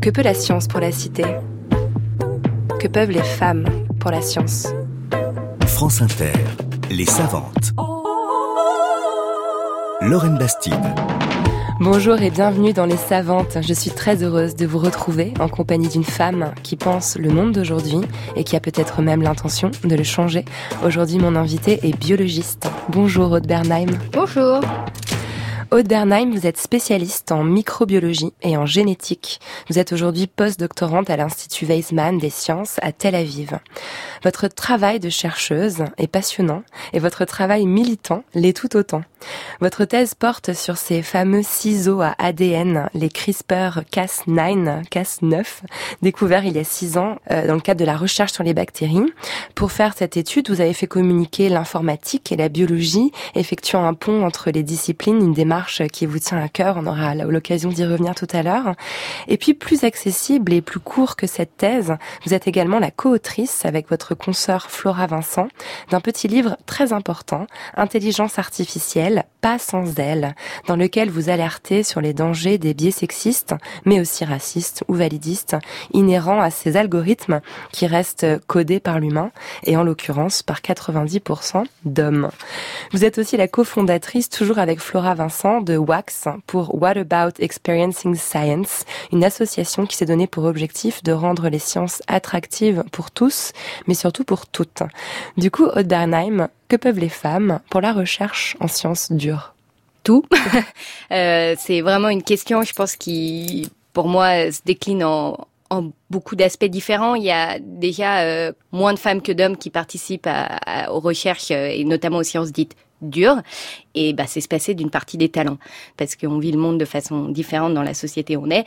Que peut la science pour la cité? Que peuvent les femmes pour la science? France Inter, les savantes. Lorraine Bastide. Bonjour et bienvenue dans Les Savantes. Je suis très heureuse de vous retrouver en compagnie d'une femme qui pense le monde d'aujourd'hui et qui a peut-être même l'intention de le changer. Aujourd'hui, mon invité est biologiste. Bonjour Aude Bernheim. Bonjour. Aude Bernheim, vous êtes spécialiste en microbiologie et en génétique. Vous êtes aujourd'hui post-doctorante à l'Institut Weizmann des sciences à Tel Aviv. Votre travail de chercheuse est passionnant et votre travail militant l'est tout autant. Votre thèse porte sur ces fameux ciseaux à ADN, les CRISPR-Cas9, Cas9, découverts il y a six ans euh, dans le cadre de la recherche sur les bactéries. Pour faire cette étude, vous avez fait communiquer l'informatique et la biologie, effectuant un pont entre les disciplines, une démarche qui vous tient à cœur. On aura l'occasion d'y revenir tout à l'heure. Et puis, plus accessible et plus court que cette thèse, vous êtes également la co-autrice avec votre consoeur Flora Vincent d'un petit livre très important, Intelligence artificielle, pas sans elle, dans lequel vous alertez sur les dangers des biais sexistes, mais aussi racistes ou validistes, inhérents à ces algorithmes qui restent codés par l'humain et en l'occurrence par 90% d'hommes. Vous êtes aussi la cofondatrice, toujours avec Flora Vincent, de WAX pour What About Experiencing Science, une association qui s'est donnée pour objectif de rendre les sciences attractives pour tous, mais surtout pour toutes. Du coup, Aude Bernheim, que peuvent les femmes pour la recherche en sciences dures? Tout? euh, c'est vraiment une question, je pense, qui, pour moi, se décline en, beaucoup d'aspects différents. Il y a déjà euh, moins de femmes que d'hommes qui participent aux recherches euh, et notamment aux sciences dites dur. Et bah, c'est se passer d'une partie des talents. Parce qu'on vit le monde de façon différente dans la société où on est.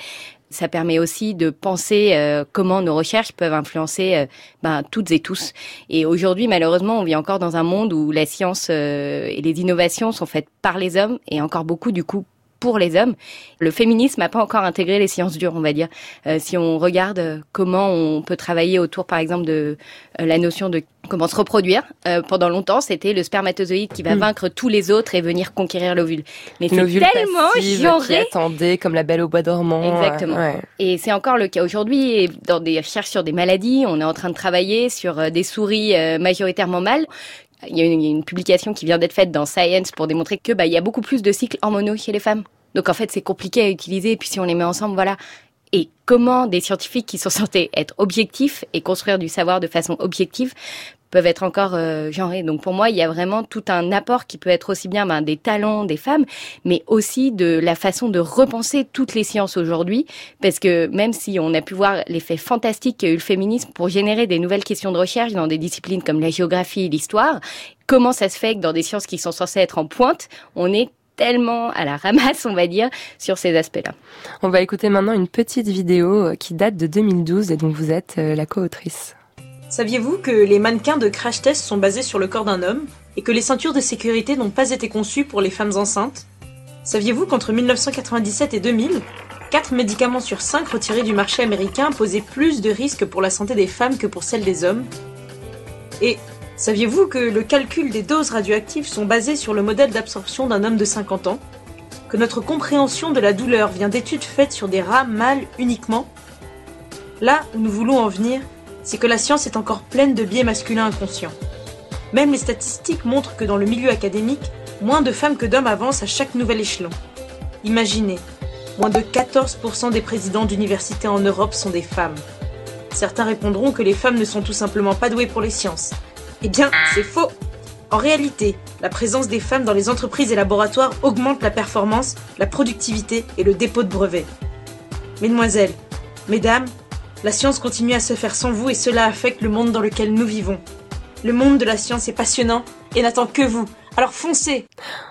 Ça permet aussi de penser euh, comment nos recherches peuvent influencer euh, ben, toutes et tous. Et aujourd'hui, malheureusement, on vit encore dans un monde où la science euh, et les innovations sont faites par les hommes et encore beaucoup, du coup, pour les hommes. Le féminisme n'a pas encore intégré les sciences dures, on va dire. Euh, si on regarde euh, comment on peut travailler autour, par exemple, de euh, la notion de comment se reproduire, pendant longtemps, c'était le spermatozoïde qui va hmm. vaincre tous les autres et venir conquérir l'ovule. Mais c'est tellement genré. Attendait, comme la belle au bois dormant. Exactement. Et c'est encore le cas aujourd'hui. Dans des recherches sur des maladies, on est en train de travailler sur des souris majoritairement mâles il y, a une, publication qui vient d'être faite dans Science pour démontrer que bah il y a beaucoup plus de cycles hormonaux chez les femmes. Donc en fait, c'est compliqué à utiliser. Et puis si on les met ensemble, voilà. Et comment des scientifiques qui sont censés être objectifs et construire du savoir de façon objective peuvent être encore euh, genrés. Donc pour moi, il y a vraiment tout un apport qui peut être aussi bien ben, des talents des femmes, mais aussi de la façon de repenser toutes les sciences aujourd'hui, parce que même si on a pu voir l'effet fantastique qu'a eu le féminisme pour générer des nouvelles questions de recherche dans des disciplines comme la géographie et l'histoire, comment ça se fait que dans des sciences qui sont censées être en pointe, on est tellement à la ramasse, on va dire, sur ces aspects-là. On va écouter maintenant une petite vidéo euh, qui date de 2012 et dont vous êtes euh, la co-autrice. Saviez-vous que les mannequins de crash test sont basés sur le corps d'un homme et que les ceintures de sécurité n'ont pas été conçues pour les femmes enceintes? Saviez-vous qu'entre 1997 et 2000, 4 médicaments sur 5 retirés du marché américain posaient plus de risques pour la santé des femmes que pour celle des hommes? Et saviez-vous que le calcul des doses radioactives sont basés sur le modèle d'absorption d'un homme de 50 ans? Que notre compréhension de la douleur vient d'études faites sur des rats mâles uniquement? Là où nous voulons en venir, c'est que la science est encore pleine de biais masculins inconscients. Même les statistiques montrent que dans le milieu académique, moins de femmes que d'hommes avancent à chaque nouvel échelon. Imaginez, moins de 14% des présidents d'universités en Europe sont des femmes. Certains répondront que les femmes ne sont tout simplement pas douées pour les sciences. Eh bien, c'est faux En réalité, la présence des femmes dans les entreprises et laboratoires augmente la performance, la productivité et le dépôt de brevets. Mesdemoiselles, mesdames, la science continue à se faire sans vous et cela affecte le monde dans lequel nous vivons. Le monde de la science est passionnant et n'attend que vous. Alors foncez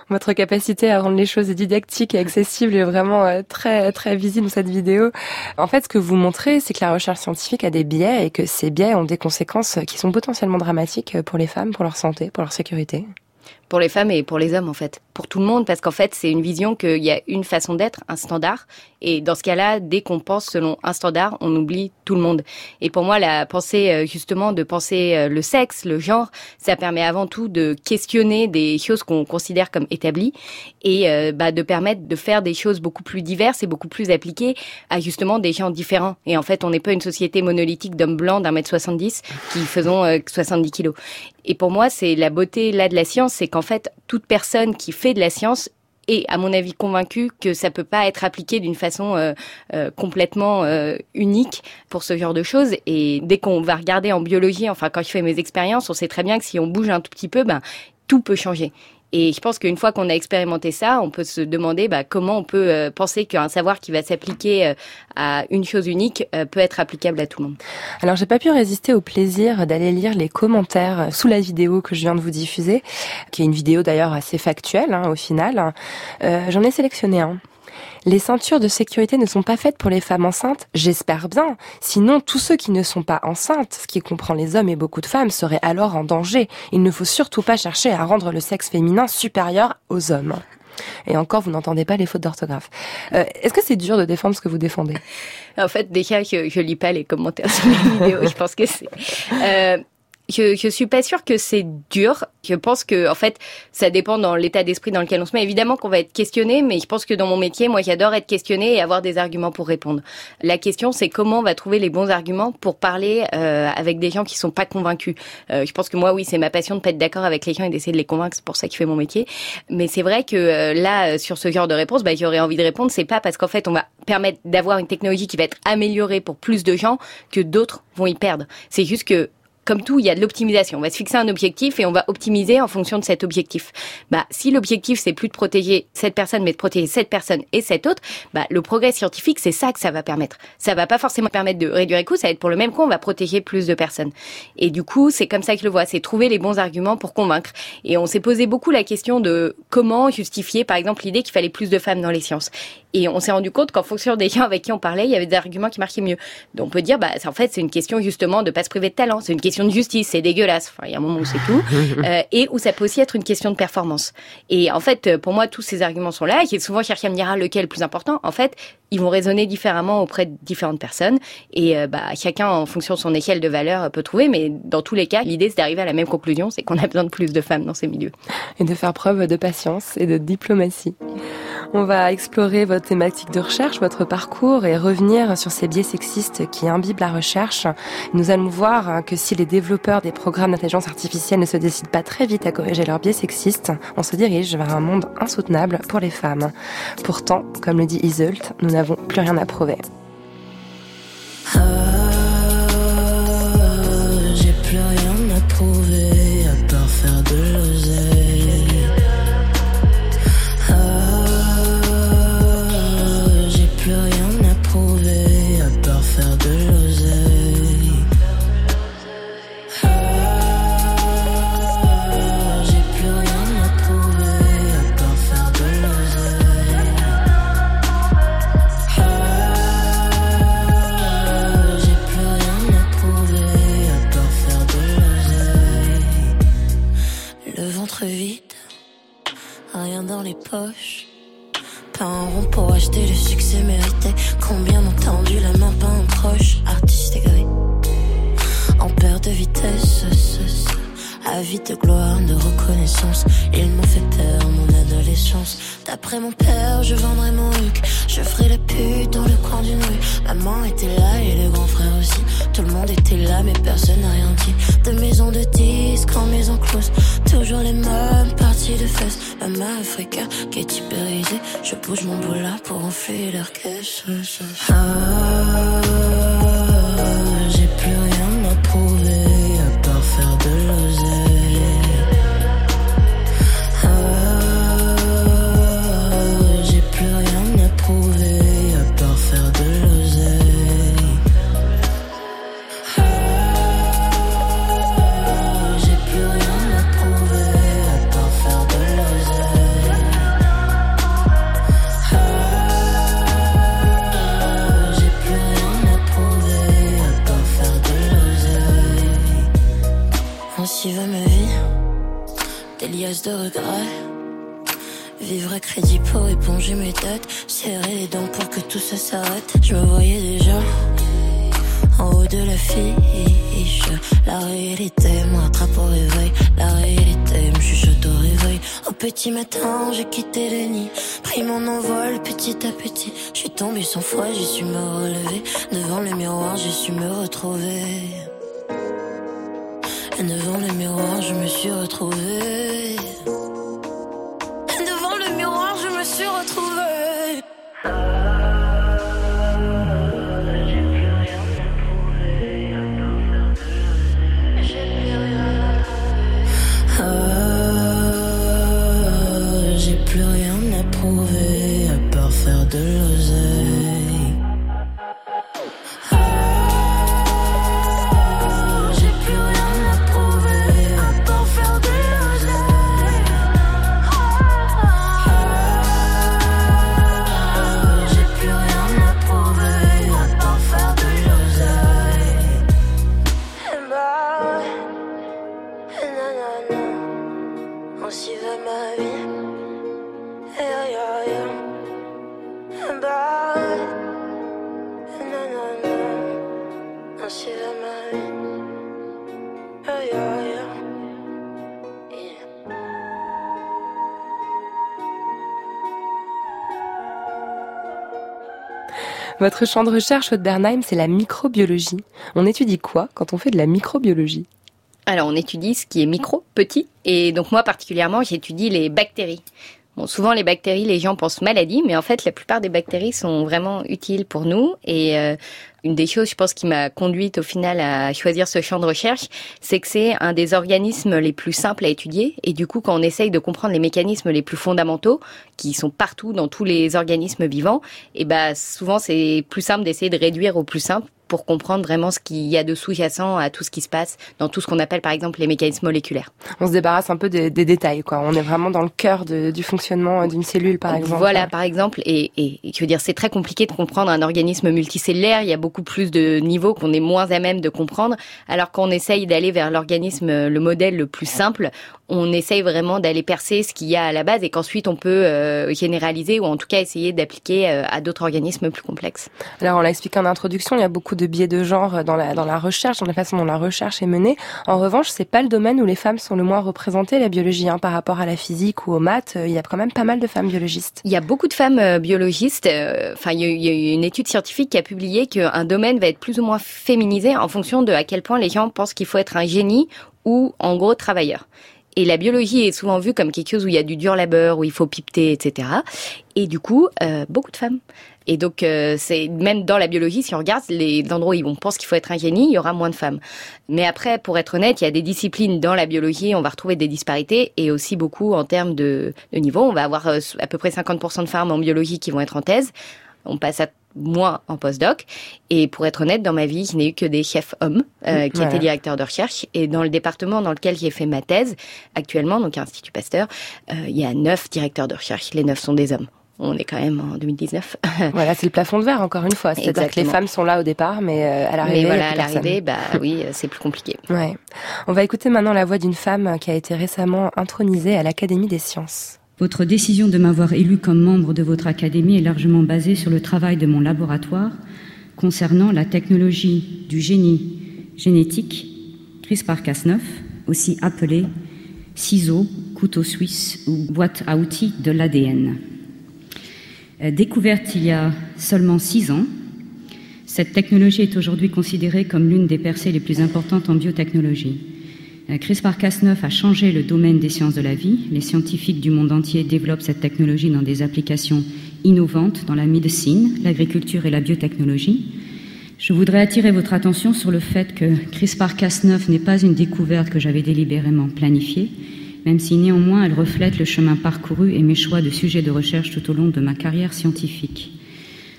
Votre capacité à rendre les choses didactiques et accessibles est vraiment euh, très très visible dans cette vidéo. En fait, ce que vous montrez, c'est que la recherche scientifique a des biais et que ces biais ont des conséquences qui sont potentiellement dramatiques pour les femmes, pour leur santé, pour leur sécurité pour les femmes et pour les hommes en fait, pour tout le monde, parce qu'en fait c'est une vision qu'il y a une façon d'être, un standard, et dans ce cas-là, dès qu'on pense selon un standard, on oublie tout le monde. Et pour moi, la pensée euh, justement de penser euh, le sexe, le genre, ça permet avant tout de questionner des choses qu'on considère comme établies et euh, bah, de permettre de faire des choses beaucoup plus diverses et beaucoup plus appliquées à justement des gens différents. Et en fait, on n'est pas une société monolithique d'hommes blancs d'un mètre 70 qui faisons 70 kilos. Et pour moi, c'est la beauté là de la science, c'est qu'en fait, toute personne qui fait de la science est, à mon avis, convaincue que ça peut pas être appliqué d'une façon euh, euh, complètement euh, unique pour ce genre de choses. Et dès qu'on va regarder en biologie, enfin quand je fais mes expériences, on sait très bien que si on bouge un tout petit peu, ben tout peut changer. Et je pense qu'une fois qu'on a expérimenté ça, on peut se demander bah, comment on peut euh, penser qu'un savoir qui va s'appliquer euh, à une chose unique euh, peut être applicable à tout le monde. Alors j'ai pas pu résister au plaisir d'aller lire les commentaires sous la vidéo que je viens de vous diffuser, qui est une vidéo d'ailleurs assez factuelle hein, au final. J'en ai sélectionné un. Les ceintures de sécurité ne sont pas faites pour les femmes enceintes J'espère bien. Sinon, tous ceux qui ne sont pas enceintes, ce qui comprend les hommes et beaucoup de femmes, seraient alors en danger. Il ne faut surtout pas chercher à rendre le sexe féminin supérieur aux hommes. Et encore, vous n'entendez pas les fautes d'orthographe. Euh, Est-ce que c'est dur de défendre ce que vous défendez? En fait, déjà, je, je lis pas les commentaires sur les vidéos. je pense que c'est. Euh, je, je suis pas sûre que c'est dur. Je pense que, en fait, ça dépend dans l'état d'esprit dans lequel on se met. Évidemment qu'on va être questionné, mais je pense que dans mon métier, moi, j'adore être questionné et avoir des arguments pour répondre. La question, c'est comment on va trouver les bons arguments pour parler euh, avec des gens qui sont pas convaincus. Euh, je pense que moi, oui, c'est ma passion de pas être d'accord avec les gens et d'essayer de les convaincre. C'est pour ça que je fais mon métier. Mais c'est vrai que euh, là, sur ce genre de réponse, bah, j'aurais envie de répondre. C'est pas parce qu'en fait, on va permettre d'avoir une technologie qui va être améliorée pour plus de gens que d'autres vont y perdre. C'est juste que comme tout, il y a de l'optimisation. On va se fixer un objectif et on va optimiser en fonction de cet objectif. Bah, si l'objectif c'est plus de protéger cette personne, mais de protéger cette personne et cette autre, bah, le progrès scientifique, c'est ça que ça va permettre. Ça va pas forcément permettre de réduire les coûts, ça va être pour le même coût, on va protéger plus de personnes. Et du coup, c'est comme ça que le vois, c'est trouver les bons arguments pour convaincre. Et on s'est posé beaucoup la question de comment justifier, par exemple, l'idée qu'il fallait plus de femmes dans les sciences. Et on s'est rendu compte qu'en fonction des gens avec qui on parlait, il y avait des arguments qui marchaient mieux. Donc on peut dire, bah, en fait, c'est une question justement de pas se priver de talent. C'est une question de justice. C'est dégueulasse. Enfin, il y a un moment où c'est tout. Euh, et où ça peut aussi être une question de performance. Et en fait, pour moi, tous ces arguments sont là. Et souvent chercher à me dire ah, lequel est le plus important. En fait, ils vont résonner différemment auprès de différentes personnes. Et euh, bah, chacun, en fonction de son échelle de valeur, peut trouver. Mais dans tous les cas, l'idée, c'est d'arriver à la même conclusion. C'est qu'on a besoin de plus de femmes dans ces milieux. Et de faire preuve de patience et de diplomatie. On va explorer votre thématique de recherche, votre parcours et revenir sur ces biais sexistes qui imbibent la recherche. Nous allons voir que si les développeurs des programmes d'intelligence artificielle ne se décident pas très vite à corriger leurs biais sexistes, on se dirige vers un monde insoutenable pour les femmes. Pourtant, comme le dit Iseult, nous n'avons plus rien à prouver. Ah, les poches. Pas un rond pour acheter le succès mérité. Combien m'ont tendu la main, pas un proche. Artiste aigri, en perte de vitesse. Ce. Avide de gloire, de reconnaissance. Ils m'ont fait peur, mon adolescence. D'après mon père, je vendrai mon huc. Je ferai la pute dans le coin d'une rue. Maman était là et le grand frère aussi. Tout le monde était là, mais personne n'a rien dit. De maison de disques en maison close. Toujours les mêmes parties de fesses. Africa qui est hyperisée. Je bouge mon boula pour enfler leur. Ah, de regret. Vivre à crédit pour éponger mes dettes. Serrer les dents pour que tout ça s'arrête. Je me voyais déjà en haut de la fiche. La réalité me rattrape au réveil. La réalité me chuchote au réveil. Au petit matin, j'ai quitté le nid. Pris mon envol petit à petit. Je suis tombé sans foi, j'ai su me relever. Devant le miroir, j'ai su me retrouver. Et devant le miroir, je me suis retrouvée. Votre champ de recherche au Bernheim, c'est la microbiologie. On étudie quoi quand on fait de la microbiologie? Alors, on étudie ce qui est micro, petit, et donc moi particulièrement, j'étudie les bactéries. Bon, souvent les bactéries, les gens pensent maladie, mais en fait, la plupart des bactéries sont vraiment utiles pour nous. Euh, une des choses, je pense, qui m'a conduite au final à choisir ce champ de recherche, c'est que c'est un des organismes les plus simples à étudier. Et du coup, quand on essaye de comprendre les mécanismes les plus fondamentaux, qui sont partout dans tous les organismes vivants, et ben souvent c'est plus simple d'essayer de réduire au plus simple pour comprendre vraiment ce qu'il y a de sous-jacent à tout ce qui se passe dans tout ce qu'on appelle par exemple les mécanismes moléculaires. On se débarrasse un peu des, des détails, quoi. On est vraiment dans le cœur de- du fonctionnement d'une cellule, par exemple. Voilà, par exemple, et, et, et je veux dire, c'est très compliqué de comprendre un organisme multicellulaire. Il y a beaucoup plus de niveaux qu'on est moins à même de comprendre. Alors qu'on essaye d'aller vers l'organisme, le modèle le plus simple, on essaye vraiment d'aller percer ce qu'il y a à la base et qu'ensuite on peut euh, généraliser ou en tout cas essayer d'appliquer euh, à d'autres organismes plus complexes. Alors, on l'a expliqué en introduction, il y a beaucoup de biais de genre dans la, dans la recherche, dans la façon dont la recherche est menée. En revanche, c'est pas le domaine où les femmes sont le moins représentées, la biologie, hein, par rapport à la physique ou aux maths. euh, Il y a quand même pas mal de femmes biologistes. Il y a beaucoup de femmes euh, biologistes. euh, Enfin, il y, a eu- il y a eu une étude scientifique qui a publié qu'un domaine va être plus ou moins féminisé en fonction de à quel point les gens pensent qu'il faut être un génie ou en gros travailleur. Et la biologie est souvent vue comme quelque chose où il y a du dur labeur, où il faut pipeter, etc. Et du coup, euh, beaucoup de femmes. Et donc, euh, c'est même dans la biologie, si on regarde les endroits où on pense qu'il faut être un génie, il y aura moins de femmes. Mais après, pour être honnête, il y a des disciplines dans la biologie, on va retrouver des disparités et aussi beaucoup en termes de, de niveau. On va avoir euh, à peu près 50% de femmes en biologie qui vont être en thèse. On passe à moins en postdoc. Et pour être honnête, dans ma vie, je n'ai eu que des chefs hommes euh, qui Voilà. étaient directeurs de recherche. Et dans le département dans lequel j'ai fait ma thèse, actuellement, donc à Institut Pasteur, euh, il y a neuf directeurs de recherche. Les neuf sont des hommes. On est quand même en 2019. Voilà, c'est le plafond de verre, encore une fois. C'est-à-dire que les femmes sont là au départ, mais euh, à l'arrivée, Mais voilà, à l'arrivée, bah oui, euh, c'est plus compliqué. Ouais. On va écouter maintenant la voix d'une femme qui a été récemment intronisée à l'Académie des sciences. Votre décision de m'avoir élu comme membre de votre académie est largement basée sur le travail de mon laboratoire concernant la technologie du génie génétique CRISPR-Cas9, aussi appelé ciseaux, couteau suisse ou boîte à outils de l'ADN. Euh, Découverte il y a seulement six ans, cette technologie est aujourd'hui considérée comme l'une des percées les plus importantes en biotechnologie. Euh, CRISPR-Cas9 a changé le domaine des sciences de la vie. Les scientifiques du monde entier développent cette technologie dans des applications innovantes dans la médecine, l'agriculture et la biotechnologie. Je voudrais attirer votre attention sur le fait que CRISPR-Cas9 n'est pas une découverte que j'avais délibérément planifiée, même si néanmoins elle reflète le chemin parcouru et mes choix de sujets de recherche tout au long de ma carrière scientifique.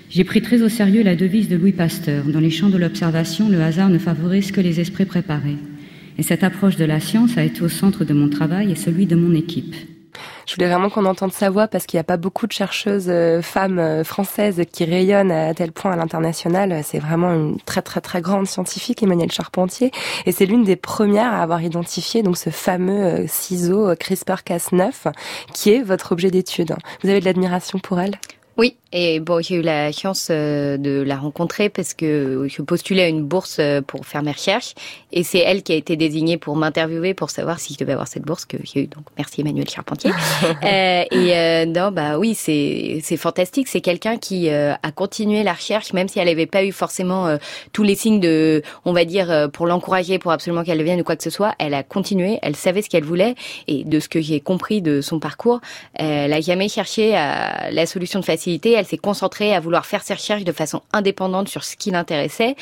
J'ai pris très au sérieux la devise de Louis Pasteur. Dans les champs de l'observation, le hasard ne favorise que les esprits préparés. Et cette approche de la science a été au centre de mon travail et celui de mon équipe. Je voulais vraiment qu'on entende sa voix parce qu'il n'y a pas beaucoup de chercheuses euh, femmes euh, françaises qui rayonnent à tel point à l'international. C'est vraiment une très très très grande scientifique, Emmanuelle Charpentier, et c'est l'une des premières à avoir identifié donc ce fameux ciseau CRISPR-Cas9 qui est votre objet d'étude. Vous avez de l'admiration pour elle? Oui, et bon, j'ai eu la chance euh, de la rencontrer parce que je postulais à une bourse euh, pour faire mes recherches et c'est elle qui a été désignée pour m'interviewer pour savoir si je devais avoir cette bourse que j'ai eu. Donc merci Emmanuel Charpentier. euh, et euh, non, bah oui, c'est c'est fantastique. C'est quelqu'un qui a continué la recherche même si elle n'avait pas eu forcément tous les signes de, on va dire, pour l'encourager, pour absolument qu'elle devienne ou quoi que ce soit. Elle a continué. Elle savait ce qu'elle voulait et de ce que j'ai compris de son parcours, elle a jamais cherché à la solution de facilité elle s'est concentrée à vouloir faire ses recherches de façon indépendante sur ce qui l'intéressait.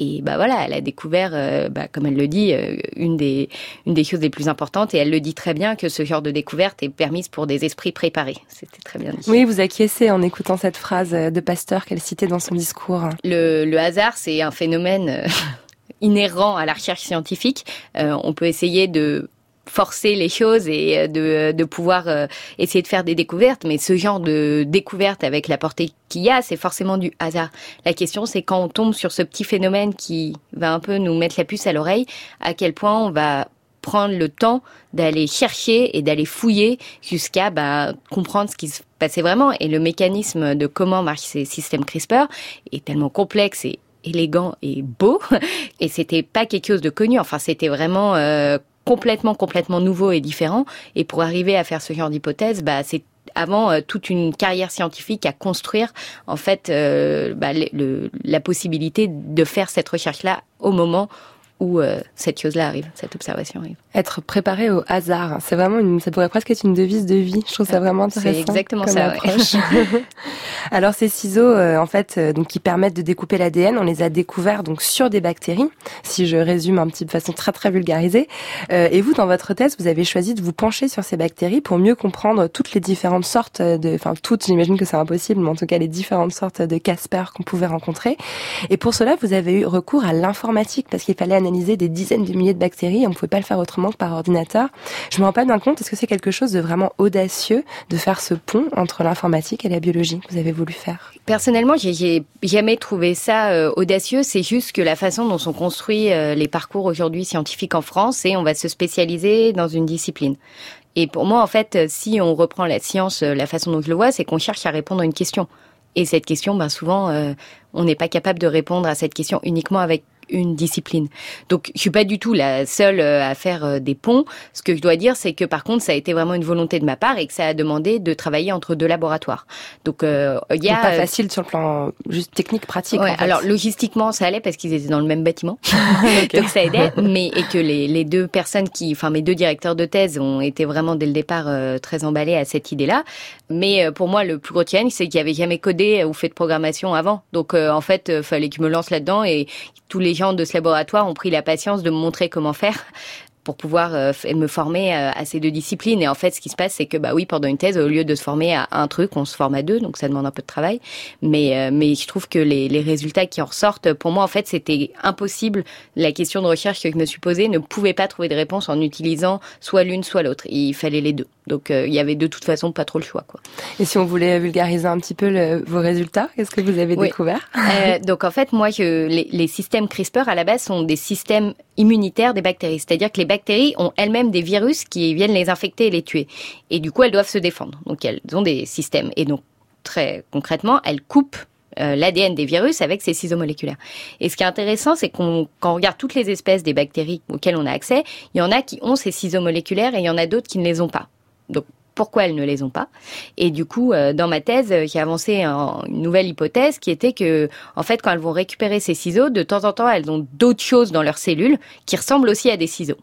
Et bah voilà, elle a découvert, euh, bah, comme elle le dit, euh, une des une des choses les plus importantes. Et elle le dit très bien que ce genre de découverte est permise pour des esprits préparés. C'était très bien dit. Oui, vous acquiescez en écoutant cette phrase de Pasteur qu'elle citait dans son discours. Le, le hasard, c'est un phénomène euh, inhérent à la recherche scientifique. on peut essayer de forcer les choses et euh, de, de pouvoir euh, essayer de faire des découvertes. Mais ce genre de découverte avec la portée qu'il y a, c'est forcément du hasard. La question, c'est quand on tombe sur ce petit phénomène qui va un peu nous mettre la puce à l'oreille, à quel point on va prendre le temps d'aller chercher et d'aller fouiller jusqu'à bah, comprendre ce qui se passait vraiment. Et le mécanisme de comment marchent ces systèmes CRISPR est tellement complexe et élégant et beau. Et c'était pas quelque chose de connu. Enfin, c'était vraiment euh, complètement, complètement nouveau et différent. Et pour arriver à faire ce genre d'hypothèse, bah, c'est avant euh, toute une carrière scientifique à construire en fait euh, bah, le, la possibilité de faire cette recherche là au moment où euh, cette chose-là arrive, cette observation arrive. Être préparé au hasard, c'est vraiment une, ça pourrait presque être une devise de vie. Je trouve ça vraiment intéressant. C'est exactement ça. Alors ces ciseaux, euh, en fait, euh, donc qui permettent de découper l'ADN, on les a découverts donc sur des bactéries. Si je résume un petit de façon très très vulgarisée. et vous, dans votre thèse, vous avez choisi de vous pencher sur ces bactéries pour mieux comprendre toutes les différentes sortes de, enfin toutes, j'imagine que c'est impossible, mais en tout cas les différentes sortes de Casper qu'on pouvait rencontrer. Et pour cela, vous avez eu recours à l'informatique parce qu'il fallait analyser des dizaines de milliers de bactéries on ne pouvait pas le faire autrement que par ordinateur. Je me rends pas bien compte, est-ce que c'est quelque chose de vraiment audacieux de faire ce pont entre l'informatique et la biologie que vous avez voulu faire? Personnellement, j'ai jamais trouvé ça euh, audacieux, c'est juste que la façon dont sont construits euh, les parcours aujourd'hui scientifiques en France, c'est on va se spécialiser dans une discipline. Et pour moi, en fait, si on reprend la science, euh, la façon dont je le vois, c'est qu'on cherche à répondre à une question. Et cette question, ben souvent, on n'est pas capable de répondre à cette question uniquement avec une discipline. Donc je suis pas du tout la seule euh, à faire euh, des ponts. Ce que je dois dire, c'est que par contre, ça a été vraiment une volonté de ma part et que ça a demandé de travailler entre deux laboratoires. Donc euh, il y a pas facile sur le plan juste technique pratique. Ouais, Alors logistiquement, ça allait parce qu'ils étaient dans le même bâtiment, donc ça aidait. Mais et que les, les deux personnes qui, enfin mes deux directeurs de thèse ont été vraiment dès le départ très emballés à cette idée-là. Mais pour moi, le plus gros challenge, c'est qu'il y avait jamais codé ou fait de programmation avant. Donc en fait, fallait que je me lance là-dedans et tous les gens de ce laboratoire ont pris la patience de me montrer comment faire pour pouvoir euh, me former euh, à ces deux disciplines. Et en fait, ce qui se passe, c'est que bah oui, pendant une thèse, au lieu de se former à un truc, on se forme à deux, donc ça demande un peu de travail. Mais euh, mais je trouve que les, les résultats qui en ressortent, pour moi, en fait, c'était impossible. La question de recherche que je me suis posée ne pouvait pas trouver de réponse en utilisant soit l'une, soit l'autre. Il fallait les deux. Donc il y avait de toute façon pas trop le choix. Quoi. Et si on voulait vulgariser un petit peu le, vos résultats, qu'est-ce que vous avez découvert euh, Donc en fait, moi, je, les, les systèmes CRISPR à la base sont des systèmes immunitaires des bactéries, c'est-à-dire que les bactéries ont elles-mêmes des virus qui viennent les infecter et les tuer. Et du coup, elles doivent se défendre. Donc, elles ont des systèmes. Et donc, très concrètement, elles coupent euh, l'ADN des virus avec ces ciseaux moléculaires. Et ce qui est intéressant, c'est qu'on quand on regarde toutes les espèces des bactéries auxquelles on a accès, il y en a qui ont ces ciseaux moléculaires et il y en a d'autres qui ne les ont pas. Donc pourquoi elles ne les ont pas? Et du coup, euh, dans ma thèse, j'ai avancé une nouvelle hypothèse qui était que, en fait, quand elles vont récupérer ces ciseaux, de temps en temps, elles ont d'autres choses dans leurs cellules qui ressemblent aussi à des ciseaux.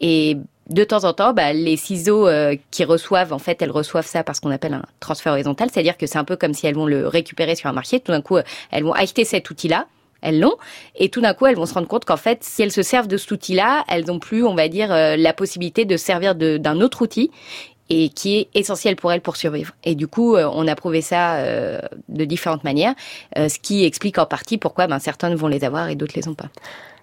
Et de temps en temps, bah, les ciseaux euh, qui reçoivent, en fait, elles reçoivent ça parce qu'on appelle un transfert horizontal, c'est-à-dire que c'est un peu comme si elles vont le récupérer sur un marché. Tout d'un coup, elles vont acheter cet outil-là elles l'ont, et tout d'un coup, elles vont se rendre compte qu'en fait, si elles se servent de cet outil-là, elles n'ont plus, on va dire, euh, la possibilité de servir d'un autre outil, et qui est essentiel pour elles pour survivre. Et du coup, euh, on a prouvé ça euh, de différentes manières, euh, ce qui explique en partie pourquoi ben, certaines vont les avoir et d'autres les ont pas.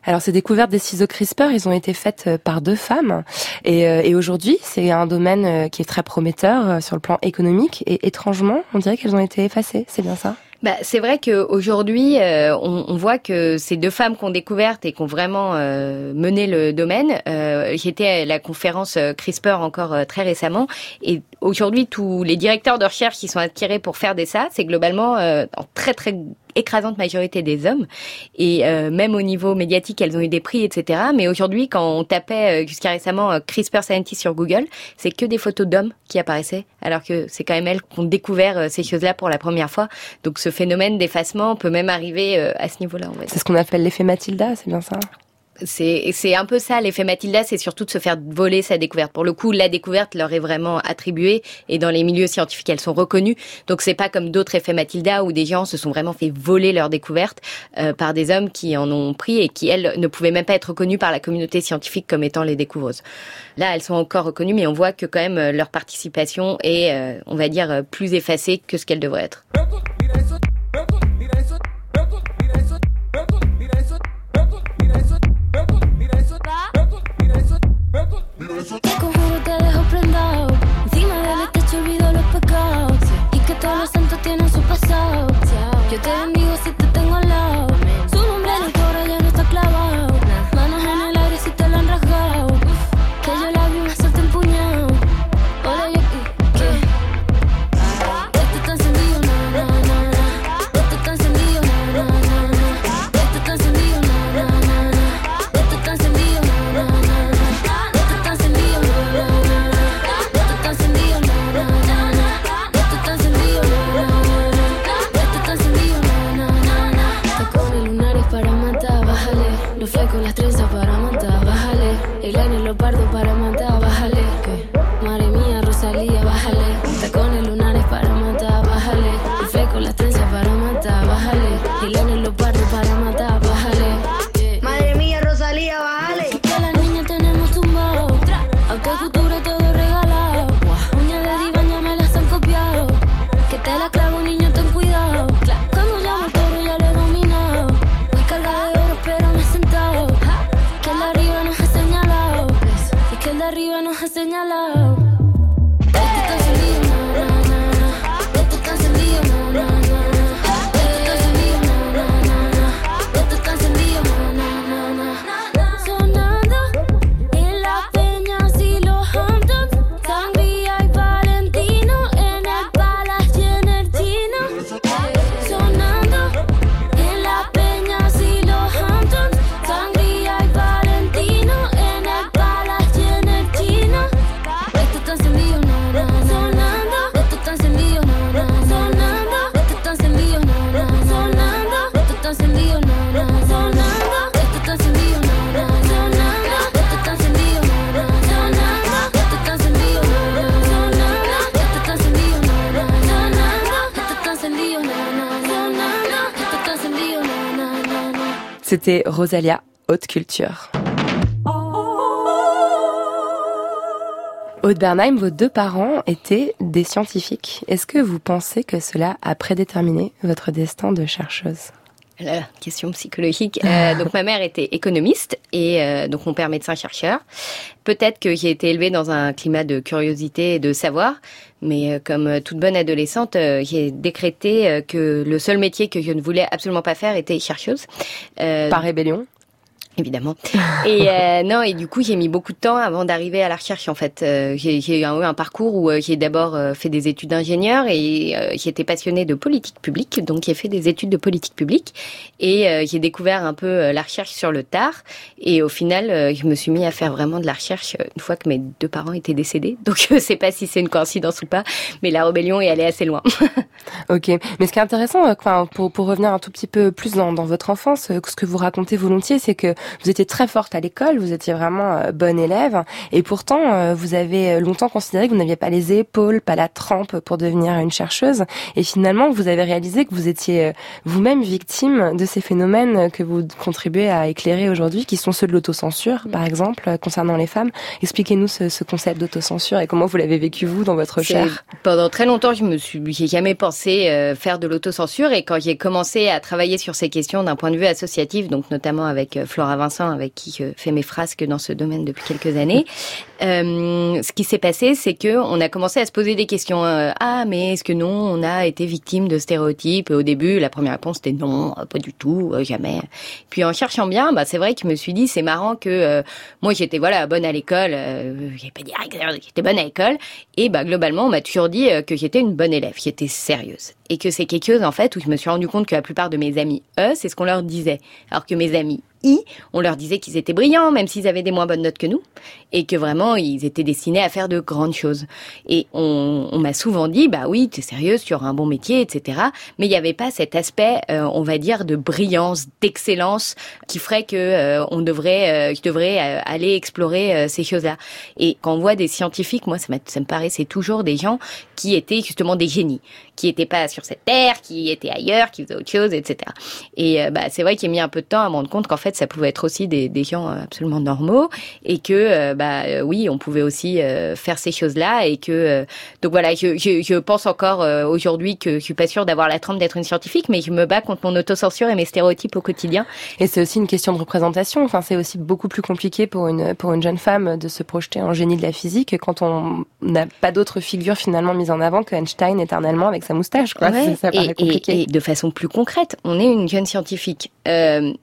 Alors ces découvertes des ciseaux CRISPR, ils ont été faites par deux femmes et, et aujourd'hui c'est un domaine qui est très prometteur sur le plan économique et étrangement on dirait qu'elles ont été effacées, c'est bien ça? Bah, c'est vrai qu'aujourd'hui, euh, on, voit que ces deux femmes qu'on découvertes et qui ont vraiment euh, mené le domaine, euh, j'étais à la conférence CRISPR encore très récemment, et aujourd'hui, tous les directeurs de recherche qui sont attirés pour faire des ça, c'est globalement en très très écrasante majorité des hommes. Et euh, même au niveau médiatique, elles ont eu des prix, etc. Mais aujourd'hui, quand on tapait euh, jusqu'à récemment euh, CRISPR Scientist sur Google, c'est que des photos d'hommes qui apparaissaient, alors que c'est quand même elles qui ont découvert ces choses-là pour la première fois. Donc ce phénomène d'effacement peut même arriver à ce niveau-là. C'est ce qu'on appelle l'effet Mathilda, c'est bien ça? C'est un peu ça l'effet Mathilda, c'est surtout de se faire voler sa découverte. Pour le coup, la découverte leur est vraiment attribuée et dans les milieux scientifiques, elles sont reconnues. Donc c'est pas comme d'autres effets Mathilda où des gens se sont vraiment fait voler leur découverte euh, par des hommes qui en ont pris et qui elles ne pouvaient même pas être reconnues par la communauté scientifique comme étant les découvreuses. Là, elles sont encore reconnues, mais on voit que quand même leur participation est, euh, on va dire, plus effacée que ce qu'elle devrait être. Rosalia, haute culture. Aude Bernheim, vos deux parents étaient des scientifiques. Est-ce que vous pensez que cela a prédéterminé votre destin de chercheuse? La question psychologique. Euh, donc ma mère était économiste et euh, donc mon père médecin chercheur. Peut-être que j'ai été élevée dans un climat de curiosité et de savoir, mais euh, comme toute bonne adolescente, j'ai décrété que le seul métier que je ne voulais absolument pas faire était chercheuse. Par rébellion? Évidemment. Et euh, non, et du coup, j'ai mis beaucoup de temps avant d'arriver à la recherche. En fait, euh, j'ai eu un, parcours où euh, j'ai d'abord euh, fait des études d'ingénieur et j'étais passionnée de politique publique, donc j'ai fait des études de politique publique et j'ai découvert un peu la recherche sur le tard. Et au final, je me suis mis à faire vraiment de la recherche une fois que mes deux parents étaient décédés. Donc, je sais pas si c'est une coïncidence ou pas, mais la rébellion est allée assez loin. ok, mais ce qui est intéressant, pour, pour revenir un tout petit peu plus dans, dans votre enfance, ce que vous racontez volontiers, c'est que vous étiez très forte à l'école, vous étiez vraiment euh, bonne élève, et pourtant euh, vous avez longtemps considéré que vous n'aviez pas les épaules, pas la trempe pour devenir une chercheuse, et finalement vous avez réalisé que vous étiez euh, vous-même victime de ces phénomènes que vous contribuez à éclairer aujourd'hui, qui sont ceux de l'autocensure, par exemple, concernant les femmes. Expliquez-nous ce, ce concept d'autocensure et comment vous l'avez vécu vous dans votre recherche. Pendant très longtemps, je me suis, jamais pensé faire de l'autocensure, et quand j'ai commencé à travailler sur ces questions d'un point de vue associatif, donc notamment avec Flora Vincent, avec qui je fais mes frasques dans ce domaine depuis quelques années. Euh, ce qui s'est passé, c'est que on a commencé à se poser des questions. Euh, ah, mais est-ce que non, on a été victime de stéréotypes Au début, la première réponse était non, pas du tout, euh, jamais. Puis en cherchant bien, bah c'est vrai que je me suis dit, c'est marrant que moi j'étais voilà bonne à l'école, j'ai pas dit j'étais bonne à l'école, et bah globalement on m'a toujours dit que j'étais une bonne élève, qui était sérieuse, et que c'est quelque chose en fait où je me suis rendu compte que la plupart de mes amis, eux, c'est ce qu'on leur disait, alors que mes amis on leur disait qu'ils étaient brillants, même s'ils avaient des moins bonnes notes que nous, et que vraiment ils étaient destinés à faire de grandes choses. Et on, m'a souvent dit, bah oui, tu es sérieuse, tu auras un bon métier, etc. Mais il n'y avait pas cet aspect, euh, on va dire, de brillance, d'excellence, qui ferait que euh, on devrait, euh, je devrais aller explorer ces choses-là. Et quand on voit des scientifiques, moi, ça, me paraît, c'est toujours des gens qui étaient justement des génies, qui n'étaient pas sur cette terre, qui étaient ailleurs, qui faisaient autre chose, etc. Et bah, c'est vrai qu'il a mis un peu de temps à me rendre compte qu'en fait, ça pouvait être aussi des, des gens euh, absolument normaux et que euh, bah euh, oui, on pouvait aussi faire ces choses-là et que donc voilà, je, je, je pense encore aujourd'hui que je suis pas sûre d'avoir la trempe d'être une scientifique, mais je me bats contre mon autocensure et mes stéréotypes au quotidien. Et c'est aussi une question de représentation. Enfin, c'est aussi beaucoup plus compliqué pour une pour une jeune femme de se projeter en génie de la physique quand on n'a pas d'autres figures finalement mises en avant que Einstein éternellement avec sa moustache. Quoi. ça paraît compliqué. Et, de façon plus concrète, on est une jeune scientifique. Euh,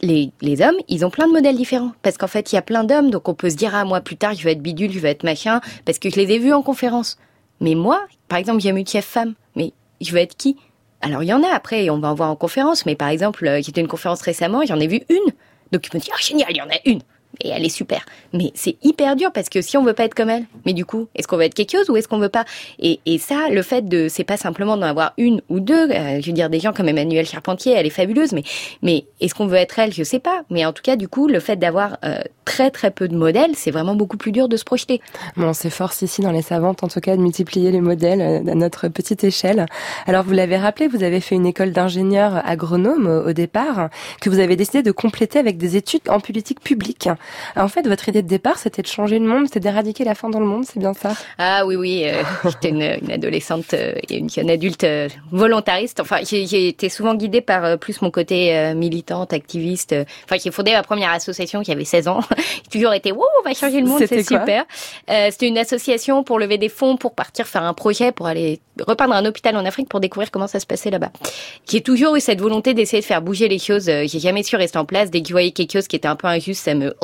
les, les, hommes, ils ont plein de modèles différents. Parce qu'en fait, il y a plein d'hommes, donc on peut se dire, ah, moi, plus tard, je vais être bidule, je vais être machin, parce que je les ai vus en conférence. Mais moi, par exemple, j'ai chef femme, mais je vais être qui? Alors, il y en a après, on va en voir en conférence, mais par exemple, euh, était une conférence récemment, j'en ai vu une. Donc, je me dis, ah, génial, il y en a une et elle est super. Mais c'est hyper dur parce que si on veut pas être comme elle, mais du coup, est-ce qu'on veut être quelque ou est-ce qu'on veut pas? Et, et ça, le fait de, c'est pas simplement d'en avoir une ou deux. Euh, je veux dire, des gens comme Emmanuel Charpentier, elle est fabuleuse, mais mais est-ce qu'on veut être elle? Je sais pas. Mais en tout cas, du coup, le fait d'avoir euh, très très peu de modèles, c'est vraiment beaucoup plus dur de se projeter. Bon, c'est force ici dans les savantes, en tout cas, de multiplier les modèles euh, à notre petite échelle. Alors, vous l'avez rappelé, vous avez fait une école d'ingénieur agronome au départ, que vous avez décidé de compléter avec des études en politique publique. En fait, votre idée de départ, c'était de changer le monde, c'était d'éradiquer la faim dans le monde, c'est bien ça? Ah oui, oui. Euh, j'étais une, adolescente euh, et une jeune adulte euh, volontariste. Enfin, j'ai été souvent guidée par plus mon côté militante, activiste. Enfin, j'ai fondé ma première association qui avait 16 ans. j'ai toujours été, wow, on va changer le monde, c'est super. c'était une association pour lever des fonds, pour partir faire un projet, pour aller repeindre un hôpital en Afrique pour découvrir comment ça se passait là-bas. J'ai toujours eu cette volonté d'essayer de faire bouger les choses. J'ai jamais su rester en place. Dès que je voyais quelque chose qui était un peu injuste, ça me...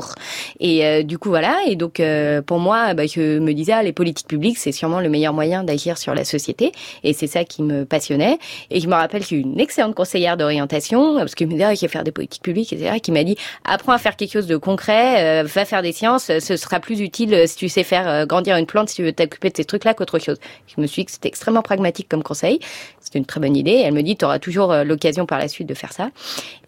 Et euh, du coup, voilà. Et donc, euh, pour moi, bah, je me disais, ah, les politiques publiques, c'est sûrement le meilleur moyen d'agir sur la société. Et c'est ça qui me passionnait. Et je me rappelle j'ai eu une excellente conseillère d'orientation, parce que me disait, ah, je vais faire des politiques publiques, etc., qui m'a dit, apprends à faire quelque chose de concret, euh, va faire des sciences, ce sera plus utile si tu sais faire grandir une plante, si tu veux t'occuper de ces trucs-là qu'autre chose. Je me suis dit que c'était extrêmement pragmatique comme conseil. C'était une très bonne idée. Elle me dit, tu auras toujours l'occasion par la suite de faire ça.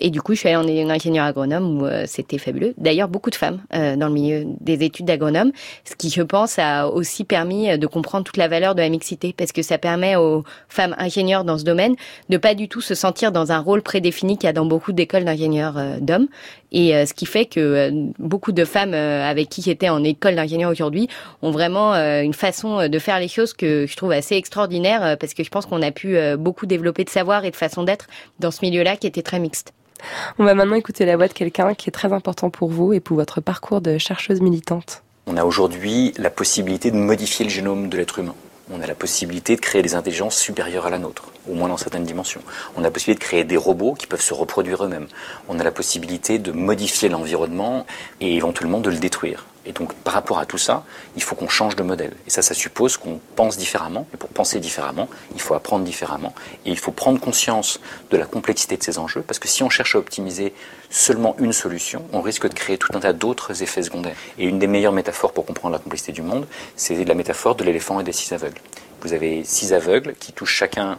Et du coup, je suis allée en ingénieur agronome où c'était fabuleux. D'ailleurs, beaucoup de femmes euh, dans le milieu des études d'agronome, ce qui, je pense, a aussi permis euh, de comprendre toute la valeur de la mixité, parce que ça permet aux femmes ingénieures dans ce domaine de pas du tout se sentir dans un rôle prédéfini qu'il y a dans beaucoup d'écoles d'ingénieurs euh, d'hommes. Et ce qui fait que beaucoup de femmes avec qui j'étais en école d'ingénieur aujourd'hui ont vraiment une façon de faire les choses que je trouve assez extraordinaire, parce que je pense qu'on a pu beaucoup développer de savoir et de façon d'être dans ce milieu-là qui était très mixte. On va maintenant écouter la voix de quelqu'un qui est très important pour vous et pour votre parcours de chercheuse militante. On a aujourd'hui la possibilité de modifier le génome de l'être humain. On a la possibilité de créer des intelligences supérieures à la nôtre, au moins dans certaines dimensions. On a la possibilité de créer des robots qui peuvent se reproduire eux-mêmes. On a la possibilité de modifier l'environnement et éventuellement de le détruire. Et donc, par rapport à tout ça, il faut qu'on change de modèle. Et ça, ça suppose qu'on pense différemment. Et pour penser différemment, il faut apprendre différemment. Et il faut prendre conscience de la complexité de ces enjeux. Parce que si on cherche à optimiser seulement une solution, on risque de créer tout un tas d'autres effets secondaires. Et une des meilleures métaphores pour comprendre la complexité du monde, c'est la métaphore de l'éléphant et des six aveugles. Vous avez six aveugles qui touchent chacun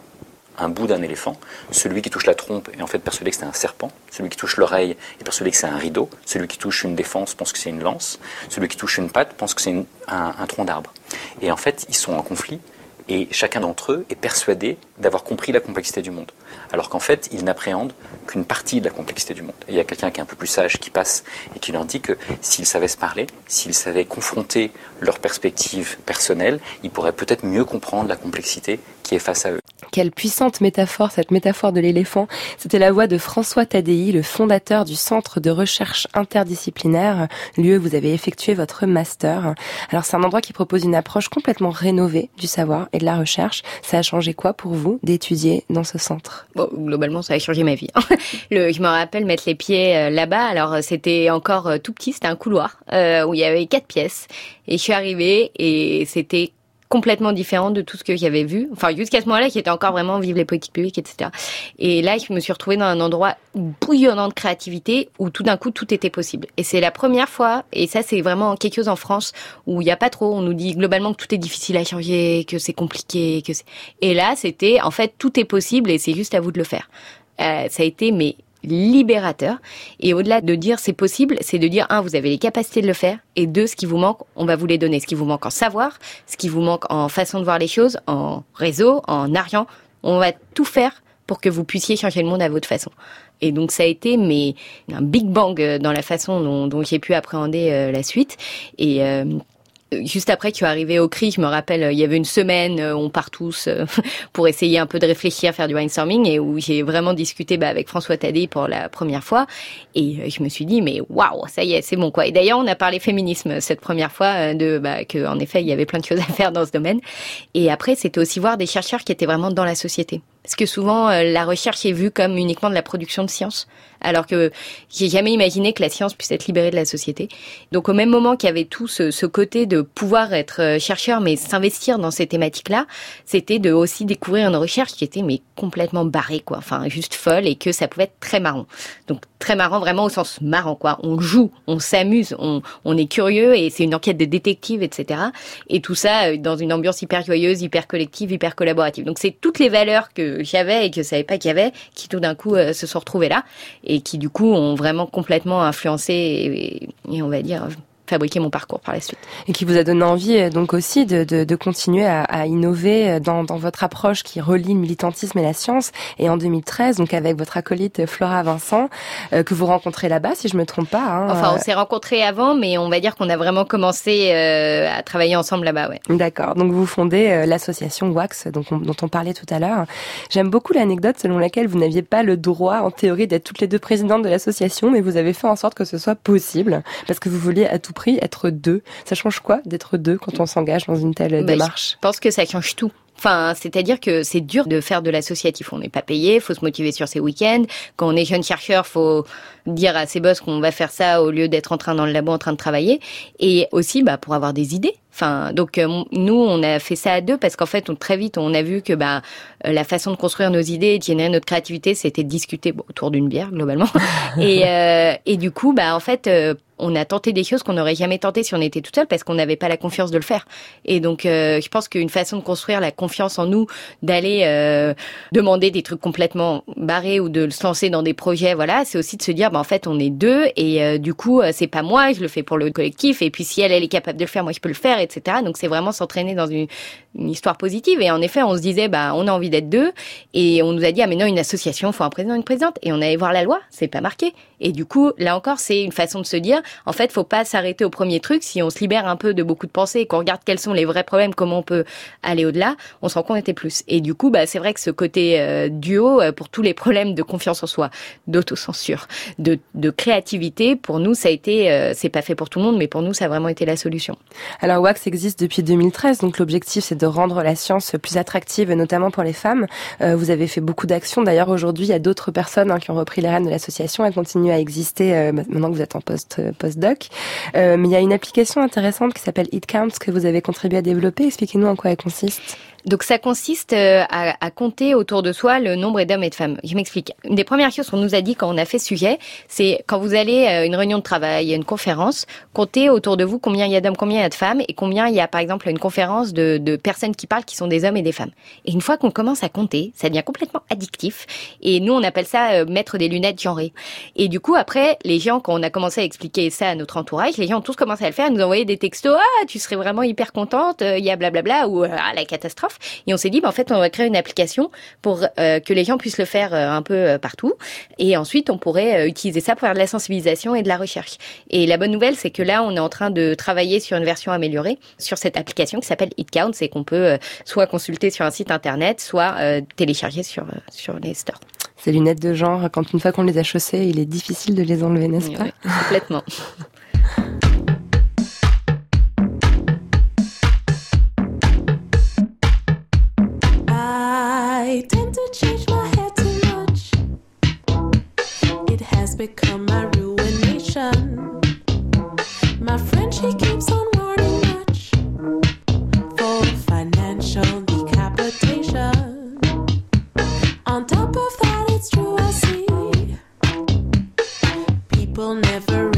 un bout d'un éléphant. Celui qui touche la trompe est en fait persuadé que c'est un serpent. Celui qui touche l'oreille est persuadé que c'est un rideau. Celui qui touche une défense pense que c'est une lance. Celui qui touche une patte pense que c'est un, un tronc d'arbre. Et en fait, ils sont en conflit et chacun d'entre eux est persuadé d'avoir compris la complexité du monde. Alors qu'en fait, ils n'appréhendent qu'une partie de la complexité du monde. Et il y a quelqu'un qui est un peu plus sage qui passe et qui leur dit que s'ils savaient se parler, s'ils savaient confronter leurs perspectives personnelles, ils pourraient peut-être mieux comprendre la complexité qui est face à eux. Quelle puissante métaphore, cette métaphore de l'éléphant. C'était la voix de François Tadei, le fondateur du Centre de recherche interdisciplinaire, lieu où vous avez effectué votre master. Alors c'est un endroit qui propose une approche complètement rénovée du savoir et de la recherche. Ça a changé quoi pour vous d'étudier dans ce centre? Bon, globalement, ça a changé ma vie. le, je me rappelle mettre les pieds euh, là-bas. Alors c'était encore euh, tout petit, c'était un couloir euh, où il y avait quatre pièces. Et je suis arrivée et c'était complètement différent de tout ce que j'avais vu. Enfin, jusqu'à ce moment-là, qui était encore vraiment vivre les politiques publiques, etc. Et là, je me suis retrouvée dans un endroit bouillonnant de créativité où tout d'un coup, tout était possible. Et c'est la première fois, et ça, c'est vraiment quelque chose en France où il n'y a pas trop, on nous dit globalement que tout est difficile à changer, que c'est compliqué, que c'est... Et là, c'était, en fait, tout est possible et c'est juste à vous de le faire. Euh, ça a été, mais libérateur. Et au-delà de dire c'est possible, c'est de dire, un, vous avez les capacités de le faire, et deux, ce qui vous manque, on va vous les donner. Ce qui vous manque en savoir, ce qui vous manque en façon de voir les choses, en réseau, en argent, on va tout faire pour que vous puissiez changer le monde à votre façon. Et donc ça a été mais un big bang euh, dans la façon dont, j'ai pu appréhender euh, la suite. Et euh, juste après tu es arrivé au CRI, je me rappelle, euh, il y avait une semaine, euh, on part tous euh, pour essayer un peu de réfléchir, faire du brainstorming, et où j'ai vraiment discuté bah, avec François Tadé pour la première fois. Et je me suis dit, mais waouh, ça y est, c'est bon quoi. Et d'ailleurs, on a parlé féminisme cette première fois, de bah, que en effet, il y avait plein de choses à faire dans ce domaine. Et après, c'était aussi voir des chercheurs qui étaient vraiment dans la société. Parce que souvent, la recherche est vue comme uniquement de la production de science alors que j'ai jamais imaginé que la science puisse être libérée de la société. Donc au même moment qu'il y avait tout ce, ce, côté de pouvoir être euh, chercheur mais s'investir dans ces thématiques-là, c'était de aussi découvrir une recherche qui était mais complètement barrée quoi, enfin juste folle et que ça pouvait être très marrant. Donc très marrant vraiment au sens marrant quoi. On joue, on s'amuse, on, on est curieux et c'est une enquête de détective etc. Et tout ça euh, dans une ambiance hyper joyeuse, hyper collective, hyper collaborative. Donc c'est toutes les valeurs que j'avais et que je savais pas qu'il y avait qui tout d'un coup euh, se sont retrouvées là et qui du coup ont vraiment complètement influencé et, on va dire fabriquer mon parcours par la suite. Et qui vous a donné envie euh, donc aussi de, de, de continuer à, à, innover euh, dans, dans, votre approche qui relie le militantisme et la science. Et en 2013, donc avec votre acolyte Flora Vincent, euh, que vous rencontrez là-bas, si je me trompe pas. Hein, enfin, on s'est rencontrés avant, mais on va dire qu'on a vraiment commencé euh, à travailler ensemble là-bas, ouais. D'accord. Donc vous fondez l'association Wax, donc dont on parlait tout à l'heure. J'aime beaucoup l'anecdote selon laquelle vous n'aviez pas le droit, en théorie, d'être toutes les deux présidentes de l'association, mais vous avez fait en sorte que ce soit possible parce que vous vouliez à tout être deux. Ça change quoi d'être deux quand on s'engage dans une telle bah, démarche? Je pense que ça change tout. Enfin, c'est-à-dire que c'est dur de faire de l'associatif. On n'est pas payé, faut se motiver sur ses week-ends. Quand on est jeune chercheur, faut dire à ses boss qu'on va faire ça au lieu d'être en train dans le labo en train de travailler. Et aussi, bah, pour avoir des idées. Enfin, donc euh, nous, on a fait ça à deux parce qu'en fait, on, très vite, on a vu que bah euh, la façon de construire nos idées et de générer notre créativité, c'était de discuter bon, autour d'une bière globalement. et, euh, et du coup, bah en fait, euh, on a tenté des choses qu'on n'aurait jamais tenté si on était tout seul parce qu'on n'avait pas la confiance de le faire. Et donc, euh, je pense qu'une façon de construire la confiance en nous, d'aller euh, demander des trucs complètement barrés ou de se lancer dans des projets, voilà, c'est aussi de se dire, bah, en fait, on est deux et euh, du coup, c'est pas moi, je le fais pour le collectif. Et puis, si elle, elle est capable de le faire, moi, je peux le faire, etc. Donc, c'est vraiment s'entraîner dans une, une, histoire positive. Et en effet, on se disait, bah, on a envie d'être deux. Et on nous a dit, ah, mais non, une association, faut un président, une présidente. Et on allait voir la loi, c'est pas marqué. Et du coup, là encore, c'est une façon de se dire, en fait, faut pas s'arrêter au premier truc. Si on se libère un peu de beaucoup de pensées et qu'on regarde quels sont les vrais problèmes, comment on peut aller au-delà, on se rend compte qu'on était plus. Et du coup, bah, c'est vrai que ce côté euh, duo, euh, pour tous les problèmes de confiance en soi, d'autocensure, de, de créativité, pour nous, ça a été, euh, c'est pas fait pour tout le monde, mais pour nous, ça a vraiment été la solution. Alors, existe depuis 2013, donc l'objectif, c'est de rendre la science plus attractive, notamment pour les femmes. Euh, vous avez fait beaucoup d'actions. D'ailleurs, aujourd'hui, il y a d'autres personnes hein, qui ont repris les rênes de l'association. Elles continuent à exister euh, maintenant que vous êtes en post postdoc. Euh, mais il y a une application intéressante qui s'appelle It Counts que vous avez contribué à développer. Expliquez-nous en quoi elle consiste. Donc ça consiste euh, à, à, compter autour de soi le nombre d'hommes et de femmes. Je m'explique. Une des premières choses qu'on nous a dit quand on a fait sujet, c'est quand vous allez à une réunion de travail, une conférence, comptez autour de vous combien il y a d'hommes, combien il y a de femmes, et combien il y a par exemple une conférence de, de personnes qui parlent qui sont des hommes et des femmes. Et une fois qu'on commence à compter, ça devient complètement addictif. Et nous on appelle ça euh, mettre des lunettes genrées. Et du coup après, les gens quand on a commencé à expliquer ça à notre entourage, les gens ont tous commencé à le faire, à nous envoyer des textos, ah tu serais vraiment hyper contente, il y a blablabla ou ah la catastrophe. Catastrophe. Et on s'est dit, bah, en fait, on va créer une application pour que les gens puissent le faire un peu partout. Et ensuite, on pourrait utiliser ça pour faire de la sensibilisation et de la recherche. Et la bonne nouvelle, c'est que là, on est en train de travailler sur une version améliorée sur cette application qui s'appelle It Counts et qu'on peut soit consulter sur un site internet, soit télécharger sur sur les stores. Ces lunettes de genre, quand une fois qu'on les a chaussées, il est difficile de les enlever, n'est-ce pas? Complètement. I tend to change my hair too much. It has become my ruination. My friend, she keeps on warning much for financial decapitation. On top of that, it's true, I see. People never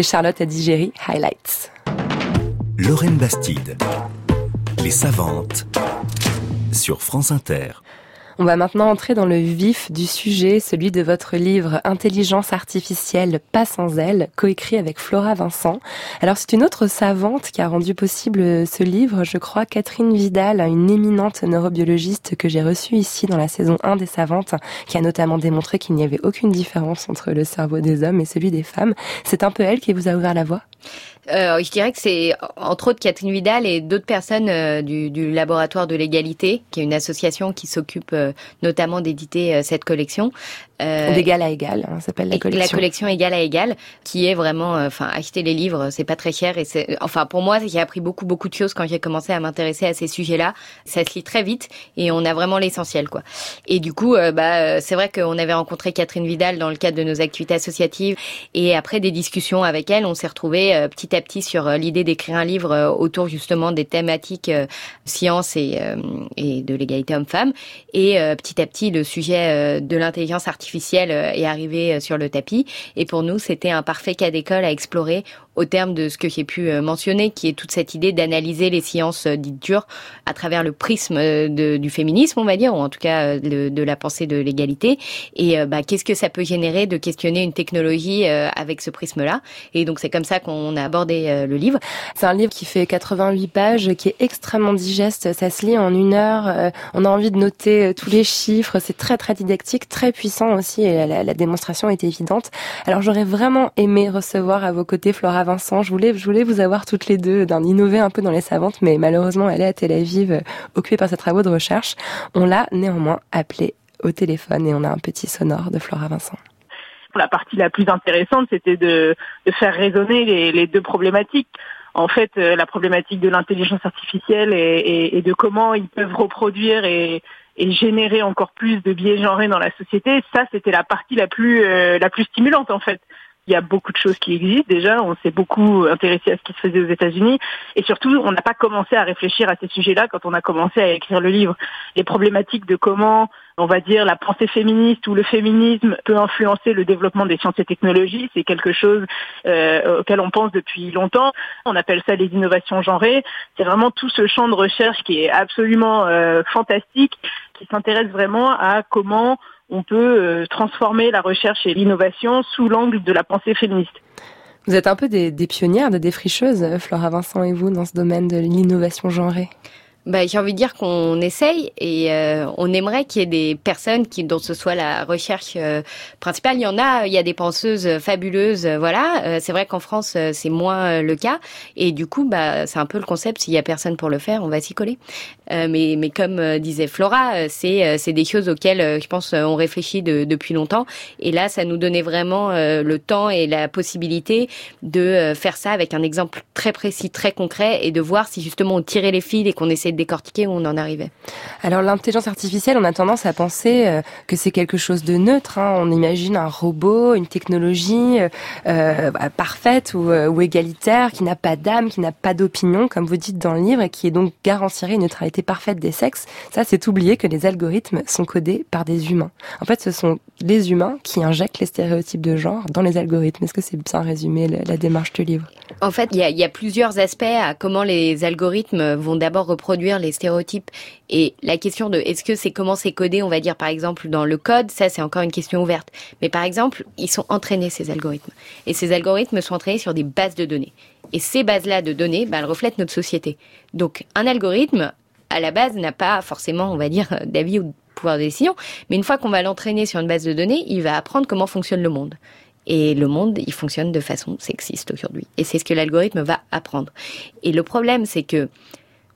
C'était Charlotte Adigéry, Highlights. Lorraine Bastide. Les savantes. Sur France Inter. On va maintenant entrer dans le vif du sujet, celui de votre livre Intelligence artificielle pas sans elle, coécrit avec Flora Vincent. Alors c'est une autre savante qui a rendu possible ce livre, je crois, Catherine Vidal, une éminente neurobiologiste que j'ai reçue ici dans la saison 1 des savantes, qui a notamment démontré qu'il n'y avait aucune différence entre le cerveau des hommes et celui des femmes. C'est un peu elle qui vous a ouvert la voie? Euh, je dirais que c'est entre autres Catherine Vidal et d'autres personnes euh, du, du laboratoire de l'égalité, qui est une association qui s'occupe euh, notamment d'éditer euh, cette collection. Euh, D'égal à égal, hein, s'appelle la collection. La collection égal à égal, qui est vraiment, euh, enfin, acheter les livres, c'est pas très cher et c'est, enfin, pour moi, j'ai appris beaucoup, beaucoup de choses quand j'ai commencé à m'intéresser à ces sujets-là. Ça se lit très vite et on a vraiment l'essentiel, quoi. Et du coup, bah, c'est vrai qu'on avait rencontré Catherine Vidal dans le cadre de nos activités associatives et après des discussions avec elle, on s'est retrouvé euh, petit à petit sur euh, l'idée d'écrire un livre euh, autour justement des thématiques euh, science et, et de l'égalité homme-femme. Et petit à petit, le sujet de l'intelligence artificielle est arrivé sur le tapis. Et pour nous, c'était un parfait cas d'école à explorer au terme de ce que j'ai pu euh, mentionner, qui est toute cette idée d'analyser les sciences euh, dites dures à travers le prisme euh, du féminisme, on va dire, ou en tout cas de, la pensée de l'égalité. Et bah, qu'est-ce que ça peut générer de questionner une technologie avec ce prisme-là? Et donc c'est comme ça qu'on a abordé le livre. C'est un livre qui fait 88 pages, qui est extrêmement digeste. Ça se lit en une heure. On a envie de noter tous les chiffres. C'est très très didactique, très puissant aussi. Et la, la démonstration est évidente. Alors j'aurais vraiment aimé recevoir à vos côtés Flora Vincent. Je voulais, vous avoir toutes les deux, d'en innover un peu dans les savantes, mais malheureusement elle est à Tel Aviv, euh, occupée par ses travaux de recherche. On l'a néanmoins appelée au téléphone et on a un petit sonore de Flora Vincent. la partie la plus intéressante, c'était de, faire résonner les, deux problématiques. En fait, euh, la problématique de l'intelligence artificielle et, de comment ils peuvent reproduire et, générer encore plus de biais genrés dans la société, ça, c'était la partie la plus euh, la plus stimulante en fait. Il y a beaucoup de choses qui existent déjà. On s'est beaucoup intéressé à ce qui se faisait aux États-Unis et surtout, on n'a pas commencé à réfléchir à ces sujets-là quand on a commencé à écrire le livre. Les problématiques de comment on va dire, la pensée féministe ou le féminisme peut influencer le développement des sciences et technologies. C'est quelque chose euh, auquel on pense depuis longtemps. On appelle ça les innovations genrées. C'est vraiment tout ce champ de recherche qui est absolument euh, fantastique, qui s'intéresse vraiment à comment on peut euh, transformer la recherche et l'innovation sous l'angle de la pensée féministe. Vous êtes un peu des, des pionnières, des défricheuses, euh, Flora Vincent et vous, dans ce domaine de l'innovation genrée. Bah, j'ai envie de dire qu'on essaye et euh, on aimerait qu'il y ait des personnes qui dont ce soit la recherche euh, principale. Il y en a, il y a des penseuses fabuleuses, euh, voilà. Euh, c'est vrai qu'en France euh, c'est moins euh, le cas et du coup bah c'est un peu le concept. S'il y a personne pour le faire, on va s'y coller. Mais mais comme disait Flora, c'est c'est des choses auxquelles je pense on réfléchit de- depuis longtemps et là ça nous donnait vraiment le temps et la possibilité de faire ça avec un exemple très précis, très concret et de voir si justement on tirait les fils et qu'on essayait de décortiquer où on en arrivait. Alors l'intelligence artificielle, on a tendance à penser euh, que c'est quelque chose de neutre. hein. On imagine un robot, une technologie euh, euh, bah, parfaite ou, ou égalitaire, qui n'a pas d'âme, qui n'a pas d'opinion, comme vous dites dans le livre, et qui est donc garantirait une neutralité parfaite des sexes. Ça, c'est oublier que les algorithmes sont codés par des humains. En fait, ce sont les humains qui injectent les stéréotypes de genre dans les algorithmes. Est-ce que c'est bien résumé la, la démarche du livre? En fait, il y a, il y a plusieurs aspects à comment les algorithmes vont d'abord reproduire les stéréotypes. Et la question de est-ce que c'est comment c'est codé, on va dire par exemple dans le code, ça c'est encore une question ouverte. Mais par exemple, ils sont entraînés ces algorithmes. Et ces algorithmes sont entraînés sur des bases de données. Et ces bases-là de données, bah, elles reflètent notre société. Donc un algorithme, à la base, n'a pas forcément, on va dire, d'avis ou de pouvoir de décision. Mais une fois qu'on va l'entraîner sur une base de données, il va apprendre comment fonctionne le monde. Et le monde, il fonctionne de façon sexiste aujourd'hui. Et c'est ce que l'algorithme va apprendre. Et le problème, c'est que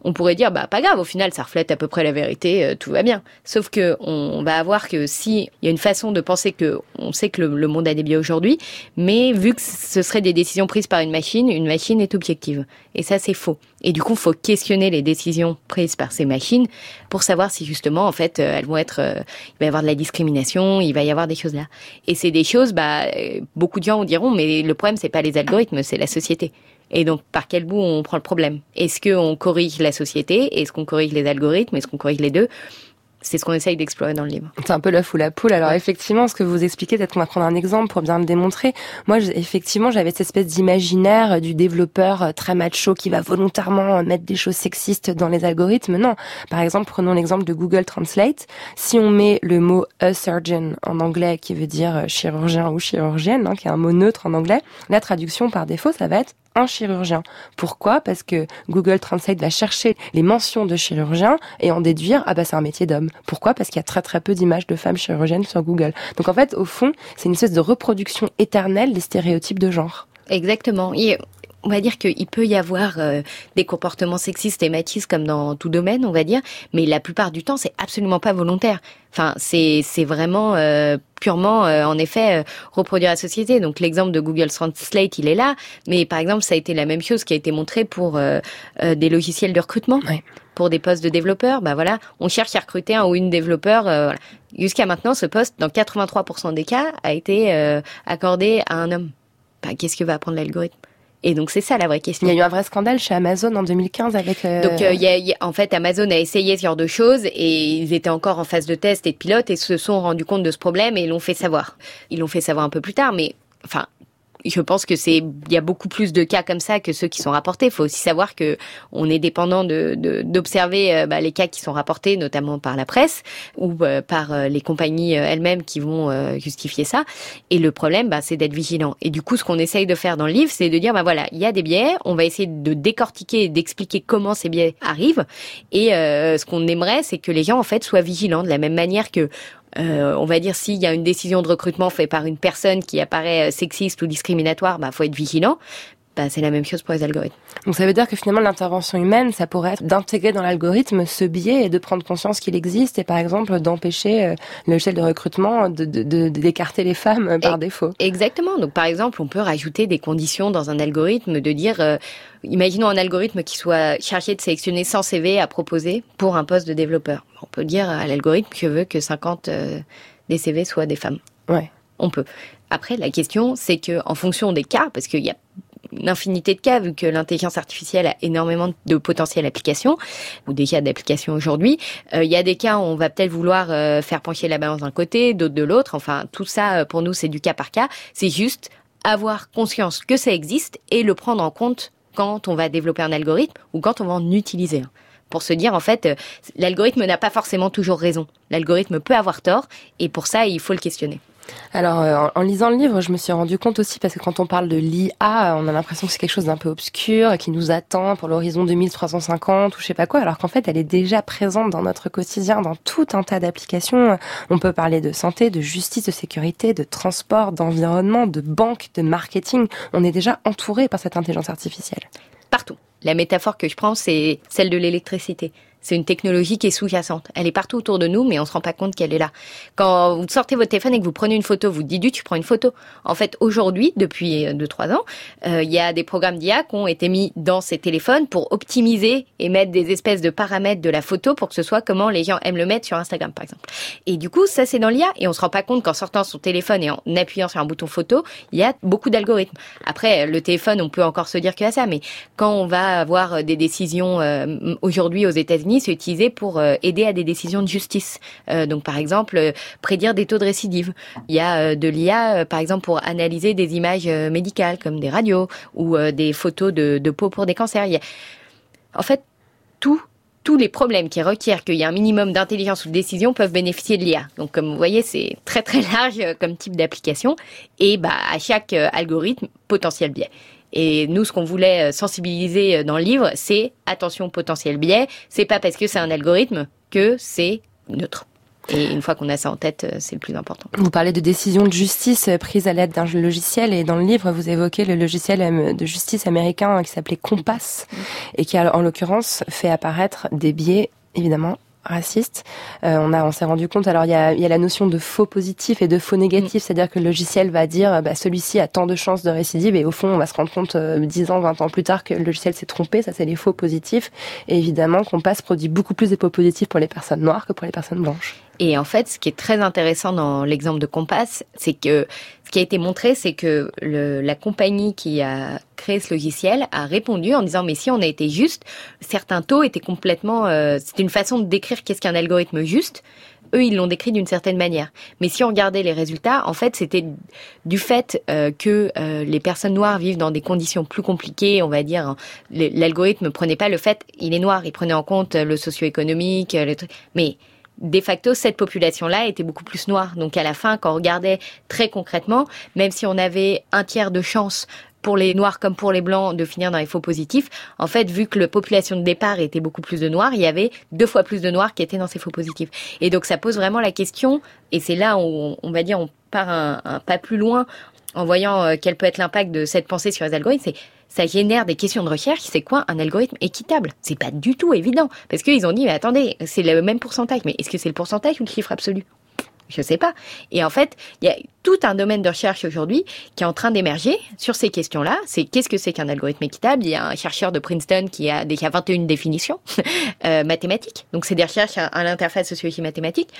on pourrait dire bah pas grave au final ça reflète à peu près la vérité euh, tout va bien. Sauf que on va avoir que si il y a une façon de penser que on sait que le, le monde a des aujourd'hui mais vu que ce serait des décisions prises par une machine une machine est objective. Et ça c'est faux. Et du coup faut questionner les décisions prises par ces machines pour savoir si justement en fait euh, elles vont être euh, il va y avoir de la discrimination il va y avoir des choses là et c'est des choses bah euh, beaucoup de gens diront mais le problème c'est pas les algorithmes c'est la société et donc, par quel bout on prend le problème? Est-ce qu'on corrige la société? Est-ce qu'on corrige les algorithmes? Est-ce qu'on corrige les deux? C'est ce qu'on essaye d'explorer dans le livre. C'est un peu l'œuf ou la poule. Alors effectivement, ce que vous expliquez, peut-être qu'on va prendre un exemple pour bien le démontrer. Moi, je- effectivement, j'avais cette espèce d'imaginaire du développeur euh, très macho qui va volontairement euh, mettre des choses sexistes dans les algorithmes. Non. Par exemple, prenons l'exemple de Google Translate. Si on met le mot a surgeon en anglais, qui veut dire euh, chirurgien ou chirurgienne, hein, qui est un mot neutre en anglais, la traduction par défaut, ça va être un chirurgien. Pourquoi? Parce que Google Translate va chercher les mentions de chirurgien et en déduire ah bah c'est un métier d'homme. Pourquoi? Parce qu'il y a très très peu d'images de femmes chirurgiennes sur Google. Donc en fait, au fond, c'est une espèce de reproduction éternelle des stéréotypes de genre. Exactement. On va dire qu'il peut y avoir euh, des comportements sexistes et machistes comme dans tout domaine, on va dire, mais la plupart du temps, c'est absolument pas volontaire. Enfin, c'est c'est vraiment euh, purement, euh, en effet, euh, reproduire la société. Donc l'exemple de Google Translate, il est là, mais par exemple, ça a été la même chose qui a été montré pour euh, euh, des logiciels de recrutement. Ouais. Pour des postes de développeurs, bah voilà, on cherche à recruter un ou une développeur. euh, voilà. Jusqu'à maintenant, ce poste, dans 83% des cas, a été euh, accordé à un homme. Bah, Qu'est-ce que va apprendre l'algorithme? Et donc c'est ça la vraie question. Il y a eu un vrai scandale chez Amazon en 2015 avec. euh, Donc, euh, il y a- il y a- en fait, Amazon a essayé ce genre de choses et ils étaient encore en phase de test et de pilote et se sont rendus compte de ce problème et l'ont fait savoir. Ils l'ont fait savoir un peu plus tard, mais enfin, je pense que c'est il y a beaucoup plus de cas comme ça que ceux qui sont rapportés. Il faut aussi savoir que on est dépendant de de- d'observer euh, bah, les cas qui sont rapportés, notamment par la presse ou euh, par euh, les compagnies elles-mêmes qui vont justifier ça. Et le problème, bah, c'est d'être vigilant. Et du coup, ce qu'on essaye de faire dans le livre, c'est de dire, bah voilà, il y a des biais, on va essayer de décortiquer d'expliquer comment ces biais arrivent. Et ce qu'on aimerait, c'est que les gens en fait soient vigilants de la même manière que euh, on va dire s'il y a une décision de recrutement faite par une personne qui apparaît euh, sexiste ou discriminatoire, bah faut être vigilant. Bah, c'est la même chose pour les algorithmes. Donc ça veut dire que finalement l'intervention humaine, ça pourrait être d'intégrer dans l'algorithme ce biais et de prendre conscience qu'il existe et par exemple d'empêcher euh, le logiciel de recrutement de de- de- d'écarter les femmes euh, par Et- défaut. Exactement. Donc, par exemple, on peut rajouter des conditions dans un algorithme de dire, euh, imaginons un algorithme qui soit chargé de sélectionner 100 CV à proposer pour un poste de développeur. On peut dire à l'algorithme que je veux que 50 euh, des CV soient des femmes. Ouais. On peut. Après, la question, c'est que en fonction des cas, parce qu'il y a une infinité de cas, vu que l'intelligence artificielle a énormément de potentiel d'application, ou déjà d'applications aujourd'hui. Euh, Il y a des cas où on va peut-être vouloir euh, faire pencher la balance d'un côté, d'autres de l'autre. Enfin, tout ça, euh, pour nous, c'est du cas par cas. C'est juste avoir conscience que ça existe et le prendre en compte quand on va développer un algorithme ou quand on va en utiliser un. Pour se dire, en fait, euh, l'algorithme n'a pas forcément toujours raison. L'algorithme peut avoir tort et pour ça, il faut le questionner. Alors, euh, en, lisant le livre, je me suis rendu compte aussi, parce que quand on parle de l'IA, on a l'impression que c'est quelque chose d'un peu obscur, qui nous attend pour l'horizon 2350 ou je sais pas quoi, alors qu'en fait, elle est déjà présente dans notre quotidien, dans tout un tas d'applications. On peut parler de santé, de justice, de sécurité, de transport, d'environnement, de banque, de marketing. On est déjà entouré par cette intelligence artificielle. Partout. La métaphore que je prends, c'est celle de l'électricité. C'est une technologie qui est sous-jacente. Elle est partout autour de nous, mais on se rend pas compte qu'elle est là. Quand vous sortez votre téléphone et que vous prenez une photo, vous dites, tu prends une photo. En fait, aujourd'hui, depuis 2-3 ans, euh, il y a des programmes d'IA qui ont été mis dans ces téléphones pour optimiser et mettre des espèces de paramètres de la photo pour que ce soit comment les gens aiment le mettre sur Instagram, par exemple. Et du coup, ça, c'est dans l'IA. Et on se rend pas compte qu'en sortant son téléphone et en appuyant sur un bouton photo, il y a beaucoup d'algorithmes. Après, le téléphone, on peut encore se dire qu'il y a ça, mais quand on va avoir des décisions euh, aujourd'hui aux États-Unis, c'est utilisé pour euh, aider à des décisions de justice. Euh, donc, par exemple, euh, prédire des taux de récidive. Il y a de l'IA, par exemple, pour analyser des images médicales, comme des radios ou des photos de, peau pour des cancers. Y a... En fait, tout tous les problèmes qui requièrent qu'il y ait un minimum d'intelligence ou de décision peuvent bénéficier de l'IA. Donc, comme vous voyez, c'est très très large comme type d'application. Et bah, à chaque algorithme, potentiel biais. Et nous, ce qu'on voulait euh, sensibiliser euh, dans le livre, c'est attention potentiel biais. C'est pas parce que c'est un algorithme que c'est neutre. Et une fois qu'on a ça en tête, euh, c'est le plus important. Vous parlez de décisions de justice prises à l'aide d'un logiciel et dans le livre, vous évoquez le logiciel de justice américain qui s'appelait Compass et qui, a, en l'occurrence, fait apparaître des biais, évidemment, racistes. Euh, on a, on s'est rendu compte. Alors il y a, y a la notion de faux positif et de faux négatif, c'est-à-dire que le logiciel va dire, bah, celui-ci a tant de chances de récidive, et au fond, on va se rendre compte euh, 10 ans, 20 ans plus tard que le logiciel s'est trompé. Ça, c'est les faux positifs. Et évidemment, Compass produit beaucoup plus de faux positifs pour les personnes noires que pour les personnes blanches. Et en fait, ce qui est très intéressant dans l'exemple de Compass, c'est que qui a été montré, c'est que le, la compagnie qui a créé ce logiciel a répondu en disant mais si on a été juste, certains taux étaient complètement, euh, c'est une façon de décrire qu'est-ce qu'un algorithme juste. Eux, ils l'ont décrit d'une certaine manière. Mais si on regardait les résultats, en fait, c'était du fait euh, que euh, les personnes noires vivent dans des conditions plus compliquées, on va dire. hein. L'algorithme prenait pas le fait, il est noir, il prenait en compte le socio-économique, le truc. Mais de facto, cette population-là était beaucoup plus noire. Donc à la fin, quand on regardait très concrètement, même si on avait un tiers de chance pour les noirs comme pour les blancs de finir dans les faux positifs, en fait, vu que la population de départ était beaucoup plus de noirs, il y avait deux fois plus de noirs qui étaient dans ces faux positifs. Et donc ça pose vraiment la question, et c'est là où on, va dire on part un, un pas plus loin en voyant euh, quel peut être l'impact de cette pensée sur les algorithmes, c'est ça génère des questions de recherche. C'est quoi un algorithme équitable? C'est pas du tout évident parce qu'ils ont dit mais attendez, c'est le même pourcentage. Mais est-ce que c'est le pourcentage ou le chiffre absolu? Je sais pas. Et en fait, il y a tout un domaine de recherche aujourd'hui qui est en train d'émerger sur ces questions-là. C'est qu'est-ce que c'est qu'un algorithme équitable? Il y a un chercheur de Princeton qui a déjà 21 définitions euh, mathématiques. Donc c'est des recherches à, l'interface sociologie mathématique.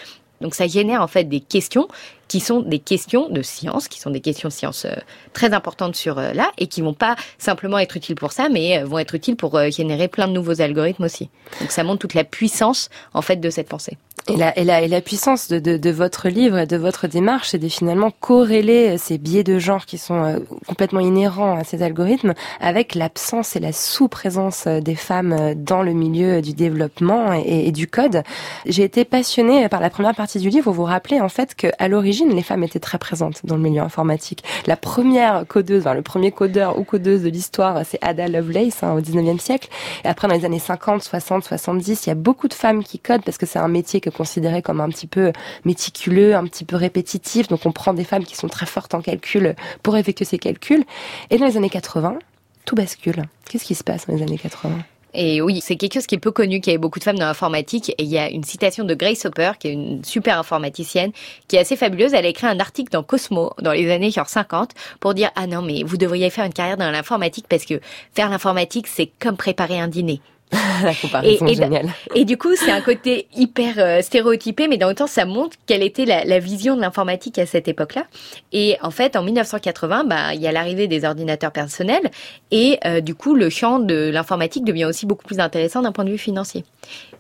Donc ça génère en fait des questions qui sont des questions de science, qui sont des questions de science euh, très importantes sur euh, là et qui vont pas simplement être utiles pour ça, mais vont être utiles pour générer plein de nouveaux algorithmes aussi. Donc ça montre toute la puissance en fait de cette pensée. Et la, et la, et la puissance de, de, de votre livre et de votre démarche, c'est de finalement corréler ces biais de genre qui sont euh, complètement inhérents à ces algorithmes avec l'absence et la sous-présence euh, des femmes euh, dans le milieu du développement et, et du code. J'ai été passionnée par la première partie du livre où vous rappelez en fait qu'à l'origine, les femmes étaient très présentes dans le milieu informatique. La première codeuse, enfin, le premier codeur ou codeuse de l'histoire, c'est Ada Lovelace hein, au 19e siècle. Et après, dans les années 50, 60, 70, il y a beaucoup de femmes qui codent parce que c'est un métier que considéré comme un petit peu méticuleux, un petit peu répétitif. Donc on prend des femmes qui sont très fortes en calcul pour effectuer ces calculs. Et dans les années 80, tout bascule. Qu'est-ce qui se passe dans les années 80 Et oui, c'est quelque chose qui est peu connu, qu'il y avait beaucoup de femmes dans l'informatique. Et il y a une citation de Grace Hopper, qui est une super informaticienne, qui est assez fabuleuse. Elle a écrit un article dans Cosmo, dans les années genre 50, pour dire, ah non, mais vous devriez faire une carrière dans l'informatique parce que faire l'informatique, c'est comme préparer un dîner. La comparaison et, géniale. et du coup, c'est un côté hyper euh, stéréotypé, mais dans le temps, ça montre quelle était la, la vision de l'informatique à cette époque-là. Et en fait, en 1980, bah, il y a l'arrivée des ordinateurs personnels, et euh, du coup, le champ de l'informatique devient aussi beaucoup plus intéressant d'un point de vue financier.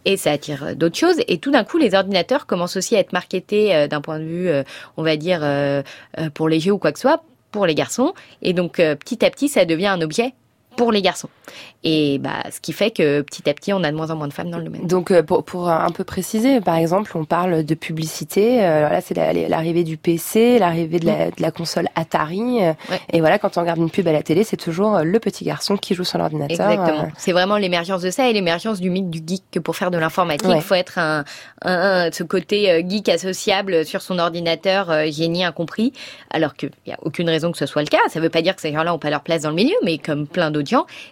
Et ça attire euh, d'autres choses. Et tout d'un coup, les ordinateurs commencent aussi à être marketés euh, d'un point de vue, on va dire, pour les jeux ou quoi que ce soit, pour les garçons. Et donc, petit à petit, ça devient un objet pour les garçons. Et bah, ce qui fait que petit à petit, on a de moins en moins de femmes dans le domaine. Donc euh, pour, pour un peu préciser, par exemple, on parle de publicité. euh, Alors là, c'est la- l'arrivée du PC, l'arrivée de la, de la console Atari. Ouais. Et voilà, quand on regarde une pub à la télé, c'est toujours euh, le petit garçon qui joue sur l'ordinateur. Exactement. C'est vraiment l'émergence de ça et l'émergence du mythe du geek que pour faire de l'informatique, il Ouais. faut être un, un, un- ce côté geek associable sur son ordinateur, génie incompris, alors qu'il n'y a aucune raison que ce soit le cas. Ça ne veut pas dire que ces gens-là n'ont pas leur place dans le milieu, mais comme plein d'autres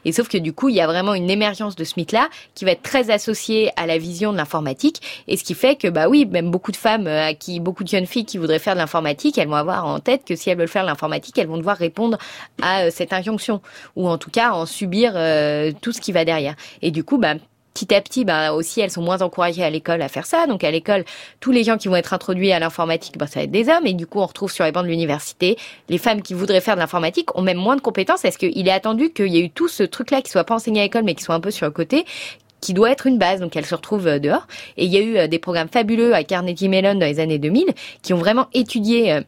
Et sauf que du coup, il y a vraiment une émergence de ce mythe-là qui va être très associé à la vision de l'informatique. Et ce qui fait que, bah oui, même beaucoup de femmes, euh, à qui, beaucoup de jeunes filles qui voudraient faire de l'informatique, elles vont avoir en tête que si elles veulent faire de l'informatique, elles vont devoir répondre à euh, cette injonction ou en tout cas en subir euh, tout ce qui va derrière. Et du coup, bah, petit à petit, bah, aussi, elles sont moins encouragées à l'école à faire ça. Donc, à l'école, tous les gens qui vont être introduits à l'informatique, bah, ça va être des hommes. Et du coup, on retrouve sur les bancs de l'université les femmes qui voudraient faire de l'informatique ont même moins de compétences parce qu'il est attendu qu'il y ait eu tout ce truc-là qui soit pas enseigné à l'école, mais qui soit un peu sur le côté qui doit être une base, donc elles se retrouvent euh, dehors. Et il y a eu euh, des programmes fabuleux à Carnegie Mellon dans les années 2000 qui ont vraiment étudié euh,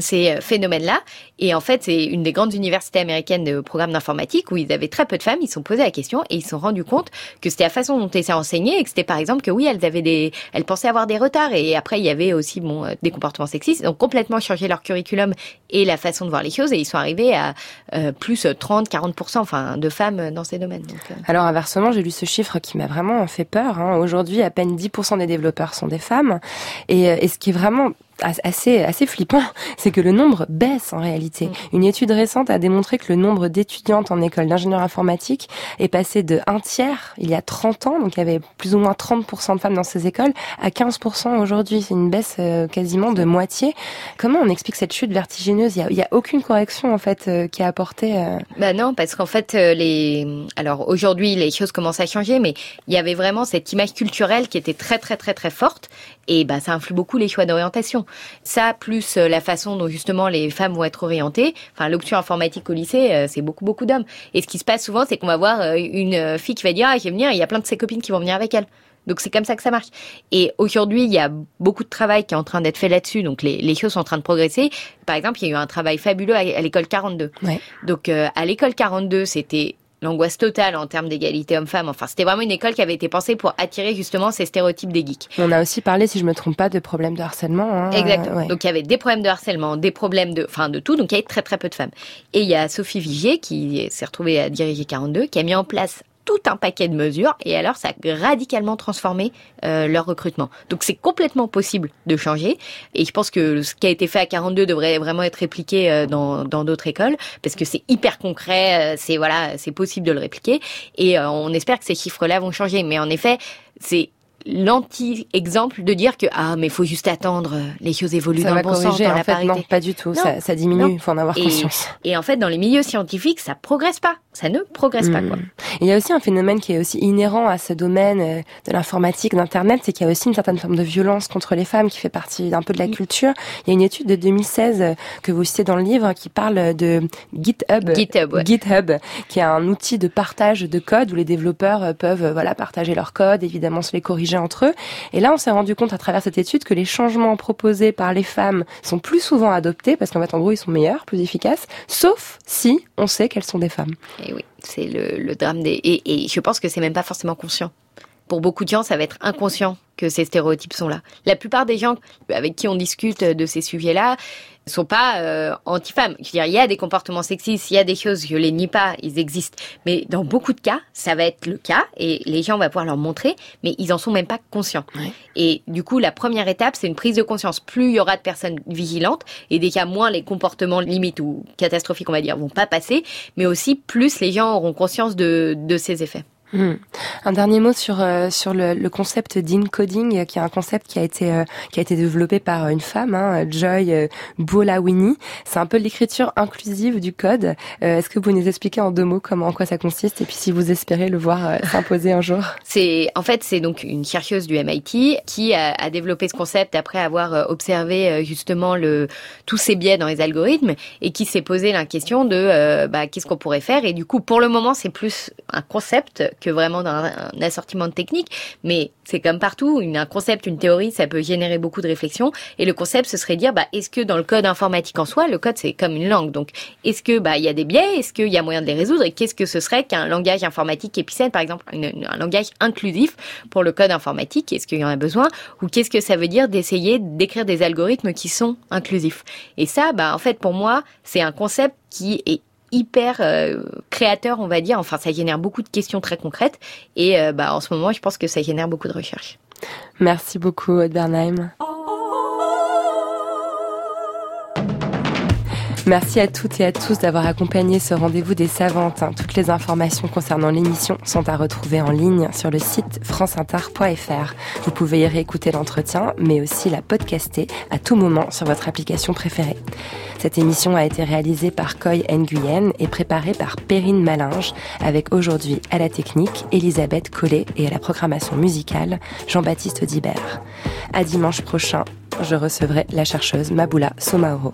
ces euh, phénomènes-là. Et en fait, c'est une des grandes universités américaines de programmes d'informatique où ils avaient très peu de femmes. Ils se sont posé la question et ils se sont rendus compte que c'était la façon dont elles enseigné et que c'était par exemple que oui, elles avaient des, elles pensaient avoir des retards. Et après, il y avait aussi bon euh, des comportements sexistes. Ont complètement changé leur curriculum et la façon de voir les choses et ils sont arrivés à euh, plus 30, 40 enfin de femmes dans ces domaines. Donc, euh, Alors inversement, j'ai lu ce chiffre qui m'a vraiment fait peur. hein. Aujourd'hui, à peine 10% des développeurs sont des femmes. Et, euh, et ce qui est vraiment assez assez flippant, c'est que le nombre baisse en réalité. Mm. Une étude récente a démontré que le nombre d'étudiantes en école d'ingénieur informatique est passé de un tiers il y a 30 ans, donc il y avait plus ou moins 30% de femmes dans ces écoles, à 15% aujourd'hui. C'est une baisse euh, quasiment de moitié. Comment on explique cette chute vertigineuse? Il y a, a aucune correction en fait euh, qui est apportée. euh, Bah non, parce qu'en fait, les. Alors aujourd'hui, les choses commencent à changer, mais il y avait vraiment cette image culturelle qui était très très très très forte, et bah ça influe beaucoup les choix d'orientation. Ça, plus euh, la façon dont justement les femmes vont être orientées. Enfin, l'option informatique au lycée, euh, c'est beaucoup beaucoup d'hommes. Et ce qui se passe souvent, c'est qu'on va voir euh, une fille qui va dire ah je vais venir, et il y a plein de ses copines qui vont venir avec elle. Donc c'est comme ça que ça marche. Et aujourd'hui, il y a beaucoup de travail qui est en train d'être fait là-dessus. Donc les, les choses sont en train de progresser. Par exemple, il y a eu un travail fabuleux à, à l'école 42. Ouais. Donc euh, à l'école 42, c'était l'angoisse totale en termes d'égalité homme-femme. Enfin, c'était vraiment une école qui avait été pensée pour attirer justement ces stéréotypes des geeks. On a aussi parlé, si je me trompe pas, de problèmes de harcèlement. hein. Exactement. Ouais. Donc il y avait des problèmes de harcèlement, des problèmes de, enfin de tout. Donc il y avait très très peu de femmes. Et il y a Sophie Vigier qui s'est retrouvée à diriger 42, qui a mis en place tout un paquet de mesures et alors ça a radicalement transformé euh, leur recrutement. Donc c'est complètement possible de changer et je pense que ce qui a été fait à 42 devrait vraiment être répliqué euh, dans d'autres écoles parce que c'est hyper concret, euh, c'est voilà, c'est possible de le répliquer et on espère que ces chiffres-là vont changer. Mais en effet, c'est l'anti-exemple de dire que ah mais faut juste attendre euh, les choses évoluent Ça dans va le bon sens corriger, dans en la fait, parité. non, pas du tout. Non, Ça, ça diminue, il faut en avoir Et, conscience. et en fait, dans les milieux scientifiques, ça progresse pas. Ça ne progresse pas, Mm. quoi. Il y a aussi un phénomène qui est aussi inhérent à ce domaine euh, de l'informatique, d'Internet, c'est qu'il y a aussi une certaine forme de violence contre les femmes qui fait partie d'un peu de la culture. Il y a une étude de 2016 euh, que vous citez dans le livre qui parle de GitHub. GitHub, ouais. GitHub, qui est un outil de partage de code où les développeurs peuvent voilà partager leur code, évidemment se les corriger entre eux. Et là, on s'est rendu compte à travers cette étude que les changements proposés par les femmes sont plus souvent adoptés parce qu'en fait, en gros, ils sont meilleurs, plus efficaces, sauf si on sait qu'elles sont des femmes. Et oui, c'est le, le drame des. Et, et je pense que c'est même pas forcément conscient. Pour beaucoup de gens, ça va être inconscient que ces stéréotypes sont là. La plupart des gens avec qui on discute de ces sujets-là sont pas euh, anti-femmes. Je veux dire, il y a des comportements sexistes, il y a des choses, je les nie pas, ils existent. Mais dans beaucoup de cas, ça va être le cas et les gens vont pouvoir leur montrer, mais ils en sont même pas conscients. Et du coup, la première étape, c'est une prise de conscience. Plus il y aura de personnes vigilantes et des cas moins les comportements limites ou catastrophiques, on va dire, vont pas passer, mais aussi plus les gens auront conscience de, de ces effets. Hmm. Un dernier mot sur euh, sur le, le concept d'encoding, euh, qui est un concept qui a été euh, qui a été développé par euh, une femme, hein, Joy euh, Bolawini. C'est un peu l'écriture inclusive du code. Euh, Est-ce que vous pouvez nous expliquer en deux mots comment en quoi ça consiste? Et puis si vous espérez le voir s'imposer un jour C'est en fait c'est donc une chercheuse du MIT qui a, a développé ce concept après avoir observé euh, justement le tous ces biais dans les algorithmes et qui s'est posé la question de euh, bah, qu'est-ce qu'on pourrait faire? Et du coup pour le moment c'est plus un concept que vraiment un, un assortiment de techniques mais c'est comme partout un concept une théorie ça peut générer beaucoup de réflexion et le concept ce serait dire bah est-ce que dans le code informatique en soi le code c'est comme une langue? Donc est-ce que bah il y a des biais? Est-ce qu'il y a moyen de les résoudre? Et qu'est-ce que ce serait qu'un langage informatique épicène par exemple un langage inclusif pour le code informatique? Est-ce qu'il y en a besoin? Ou qu'est-ce que ça veut dire d'essayer d'écrire des algorithmes qui sont inclusifs? Et ça bah en fait pour moi c'est un concept qui est hyper euh, créateur on va dire. Enfin ça génère beaucoup de questions très concrètes. Et euh, bah en ce moment je pense que ça génère beaucoup de recherches. Merci beaucoup, Aude Bernheim. Merci à toutes et à tous d'avoir accompagné ce rendez-vous des savantes. hein. Toutes les informations concernant l'émission sont à retrouver en ligne sur le site franceinter.fr. Vous pouvez y réécouter l'entretien, mais aussi la podcaster à tout moment sur votre application préférée. Cette émission a été réalisée par Coy Nguyen et préparée par Perrine Malinge, avec aujourd'hui à la technique Elisabeth Collet et à la programmation musicale Jean-Baptiste Dibert. À dimanche prochain, je recevrai la chercheuse Maboula Somaoro.